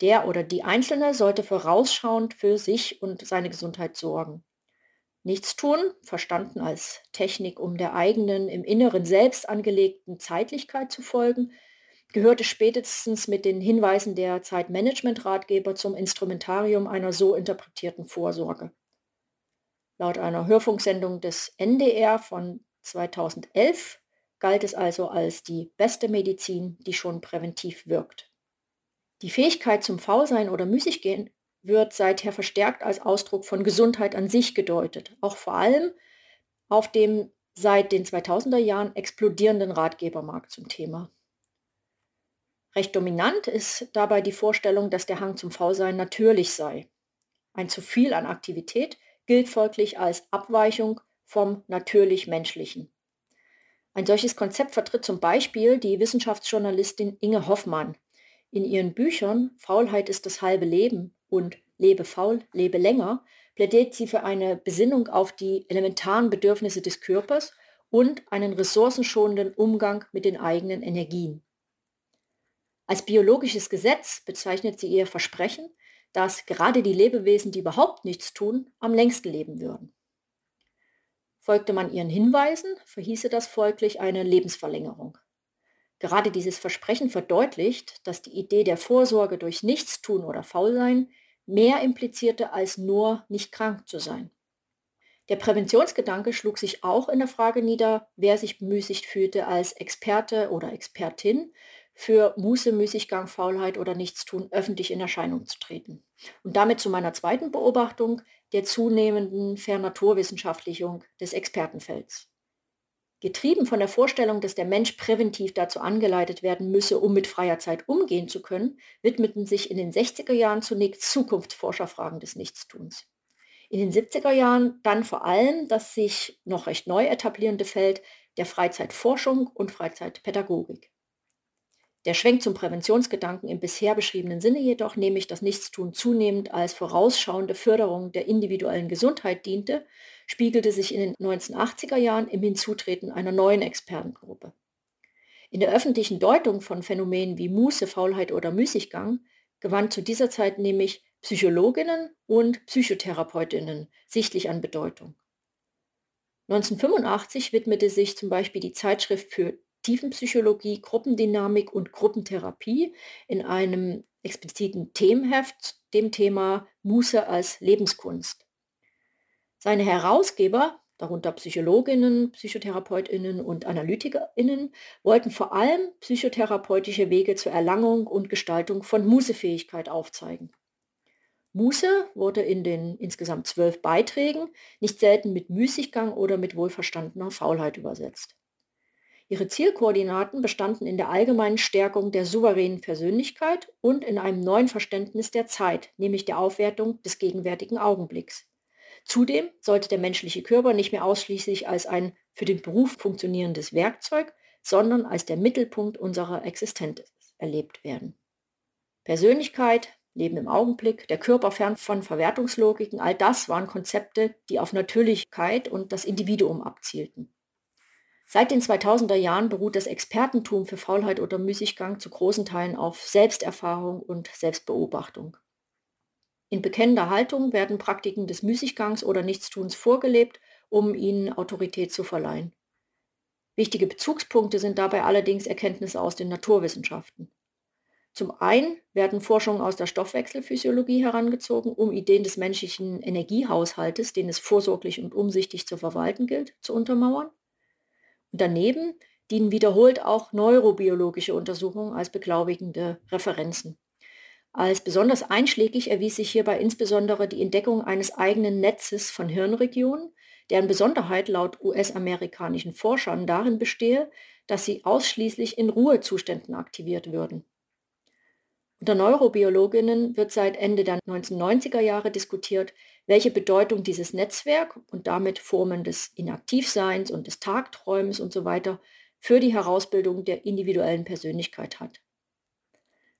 Der oder die Einzelne sollte vorausschauend für sich und seine Gesundheit sorgen. Nichtstun, verstanden als Technik, um der eigenen im Inneren selbst angelegten Zeitlichkeit zu folgen, gehörte spätestens mit den Hinweisen der Zeitmanagement-Ratgeber zum Instrumentarium einer so interpretierten Vorsorge. Laut einer Hörfunksendung des NDR von 2011 galt es also als die beste Medizin, die schon präventiv wirkt. Die Fähigkeit zum Faulsein oder Müßiggehen wird seither verstärkt als Ausdruck von Gesundheit an sich gedeutet, auch vor allem auf dem seit den 2000er Jahren explodierenden Ratgebermarkt zum Thema. Recht dominant ist dabei die Vorstellung, dass der Hang zum Faulsein natürlich sei. Ein zu viel an Aktivität gilt folglich als Abweichung vom natürlich-menschlichen. Ein solches Konzept vertritt zum Beispiel die Wissenschaftsjournalistin Inge Hoffmann. In ihren Büchern Faulheit ist das halbe Leben und Lebe faul, lebe länger plädiert sie für eine Besinnung auf die elementaren Bedürfnisse des Körpers und einen ressourcenschonenden Umgang mit den eigenen Energien. Als biologisches Gesetz bezeichnet sie ihr Versprechen, dass gerade die Lebewesen, die überhaupt nichts tun, am längsten leben würden. Folgte man ihren Hinweisen, verhieße das folglich eine Lebensverlängerung. Gerade dieses Versprechen verdeutlicht, dass die Idee der Vorsorge durch Nichtstun oder Faulsein mehr implizierte, als nur nicht krank zu sein. Der Präventionsgedanke schlug sich auch in der Frage nieder, wer sich bemüßigt fühlte, als Experte oder Expertin für Muße, Müßiggang, Faulheit oder Nichtstun öffentlich in Erscheinung zu treten. Und damit zu meiner zweiten Beobachtung der zunehmenden Vernaturwissenschaftlichung des Expertenfelds. Getrieben von der Vorstellung, dass der Mensch präventiv dazu angeleitet werden müsse, um mit freier Zeit umgehen zu können, widmeten sich in den 60er Jahren zunächst Zukunftsforscherfragen des Nichtstuns. In den 70er Jahren dann vor allem das sich noch recht neu etablierende Feld der Freizeitforschung und Freizeitpädagogik. Der Schwenk zum Präventionsgedanken im bisher beschriebenen Sinne jedoch, nämlich das Nichtstun zunehmend als vorausschauende Förderung der individuellen Gesundheit diente, spiegelte sich in den 1980er Jahren im Hinzutreten einer neuen Expertengruppe. In der öffentlichen Deutung von Phänomenen wie Muße, Faulheit oder Müßiggang gewann zu dieser Zeit nämlich Psychologinnen und Psychotherapeutinnen sichtlich an Bedeutung. 1985 widmete sich zum Beispiel die Zeitschrift für Tiefenpsychologie, Gruppendynamik und Gruppentherapie in einem expliziten Themenheft dem Thema Muße als Lebenskunst. Seine Herausgeber, darunter Psychologinnen, Psychotherapeutinnen und Analytikerinnen, wollten vor allem psychotherapeutische Wege zur Erlangung und Gestaltung von Mußefähigkeit aufzeigen. Muße wurde in den insgesamt zwölf Beiträgen nicht selten mit Müßiggang oder mit wohlverstandener Faulheit übersetzt. Ihre Zielkoordinaten bestanden in der allgemeinen Stärkung der souveränen Persönlichkeit und in einem neuen Verständnis der Zeit, nämlich der Aufwertung des gegenwärtigen Augenblicks. Zudem sollte der menschliche Körper nicht mehr ausschließlich als ein für den Beruf funktionierendes Werkzeug, sondern als der Mittelpunkt unserer Existenz erlebt werden. Persönlichkeit, Leben im Augenblick, der Körper fern von Verwertungslogiken, all das waren Konzepte, die auf Natürlichkeit und das Individuum abzielten. Seit den 2000er Jahren beruht das Expertentum für Faulheit oder Müßiggang zu großen Teilen auf Selbsterfahrung und Selbstbeobachtung. In bekennender Haltung werden Praktiken des Müßiggangs oder Nichtstuns vorgelebt, um ihnen Autorität zu verleihen. Wichtige Bezugspunkte sind dabei allerdings Erkenntnisse aus den Naturwissenschaften. Zum einen werden Forschungen aus der Stoffwechselphysiologie herangezogen, um Ideen des menschlichen Energiehaushaltes, den es vorsorglich und umsichtig zu verwalten gilt, zu untermauern. Daneben dienen wiederholt auch neurobiologische Untersuchungen als beglaubigende Referenzen. Als besonders einschlägig erwies sich hierbei insbesondere die Entdeckung eines eigenen Netzes von Hirnregionen, deren Besonderheit laut US-amerikanischen Forschern darin bestehe, dass sie ausschließlich in Ruhezuständen aktiviert würden. Unter Neurobiologinnen wird seit Ende der 1990er Jahre diskutiert, welche Bedeutung dieses Netzwerk und damit Formen des Inaktivseins und des Tagträumens und so weiter für die Herausbildung der individuellen Persönlichkeit hat.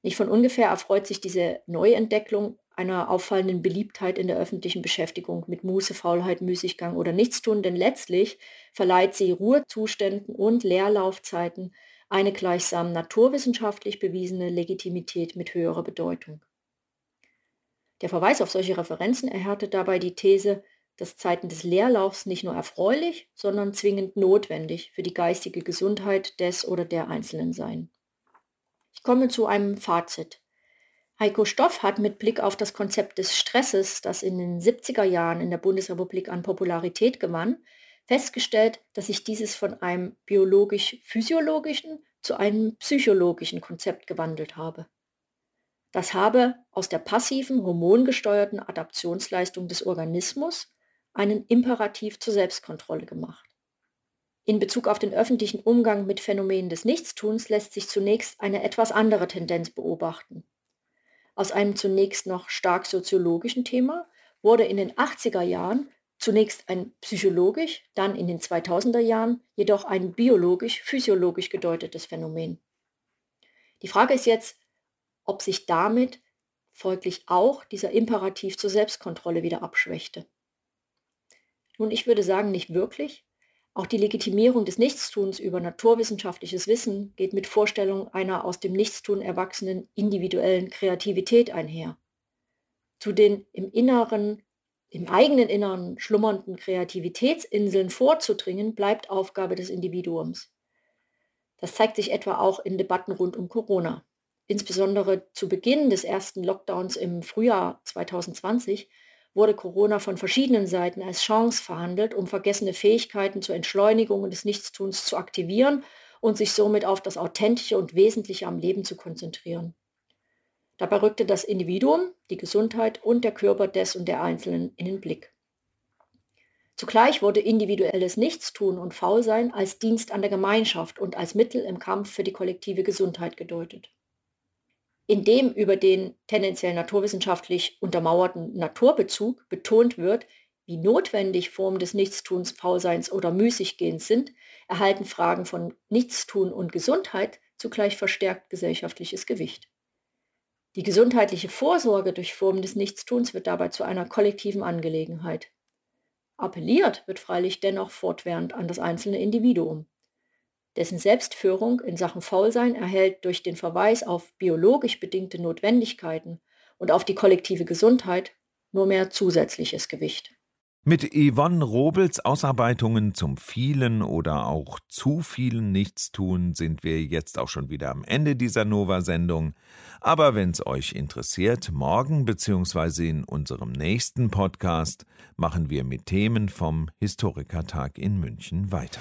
Nicht von ungefähr erfreut sich diese Neuentdeckung einer auffallenden Beliebtheit in der öffentlichen Beschäftigung mit Muße, Faulheit, Müßiggang oder Nichtstun, denn letztlich verleiht sie Ruhezuständen und Leerlaufzeiten eine gleichsam naturwissenschaftlich bewiesene Legitimität mit höherer Bedeutung. Der Verweis auf solche Referenzen erhärtet dabei die These, dass Zeiten des Leerlaufs nicht nur erfreulich, sondern zwingend notwendig für die geistige Gesundheit des oder der Einzelnen seien. Ich komme zu einem Fazit. Heiko Stoff hat mit Blick auf das Konzept des Stresses, das in den 70er Jahren in der Bundesrepublik an Popularität gewann, festgestellt, dass sich dieses von einem biologisch-physiologischen zu einem psychologischen Konzept gewandelt habe. Das habe aus der passiven, hormongesteuerten Adaptionsleistung des Organismus einen Imperativ zur Selbstkontrolle gemacht. In Bezug auf den öffentlichen Umgang mit Phänomenen des Nichtstuns lässt sich zunächst eine etwas andere Tendenz beobachten. Aus einem zunächst noch stark soziologischen Thema wurde in den 80er Jahren zunächst ein psychologisch, dann in den 2000er Jahren jedoch ein biologisch-physiologisch gedeutetes Phänomen. Die Frage ist jetzt, ob sich damit folglich auch dieser Imperativ zur Selbstkontrolle wieder abschwächte. Nun, ich würde sagen, nicht wirklich. Auch die Legitimierung des Nichtstuns über naturwissenschaftliches Wissen geht mit Vorstellung einer aus dem Nichtstun erwachsenen individuellen Kreativität einher. Zu den im Inneren, im eigenen Inneren schlummernden Kreativitätsinseln vorzudringen, bleibt Aufgabe des Individuums. Das zeigt sich etwa auch in Debatten rund um Corona. Insbesondere zu Beginn des ersten Lockdowns im Frühjahr 2020 wurde Corona von verschiedenen Seiten als Chance verhandelt, um vergessene Fähigkeiten zur Entschleunigung des Nichtstuns zu aktivieren und sich somit auf das Authentische und Wesentliche am Leben zu konzentrieren. Dabei rückte das Individuum, die Gesundheit und der Körper des und der Einzelnen in den Blick. Zugleich wurde individuelles Nichtstun und Faulsein als Dienst an der Gemeinschaft und als Mittel im Kampf für die kollektive Gesundheit gedeutet in dem über den tendenziell naturwissenschaftlich untermauerten Naturbezug betont wird, wie notwendig Formen des Nichtstuns, Faulseins oder Müßiggehens sind, erhalten Fragen von Nichtstun und Gesundheit zugleich verstärkt gesellschaftliches Gewicht. Die gesundheitliche Vorsorge durch Formen des Nichtstuns wird dabei zu einer kollektiven Angelegenheit. Appelliert wird freilich dennoch fortwährend an das einzelne Individuum dessen Selbstführung in Sachen Faulsein erhält durch den Verweis auf biologisch bedingte Notwendigkeiten und auf die kollektive Gesundheit nur mehr zusätzliches Gewicht. Mit Yvonne Robels Ausarbeitungen zum vielen oder auch zu vielen Nichtstun sind wir jetzt auch schon wieder am Ende dieser Nova-Sendung. Aber wenn es euch interessiert, morgen bzw. in unserem nächsten Podcast machen wir mit Themen vom Historikertag in München weiter.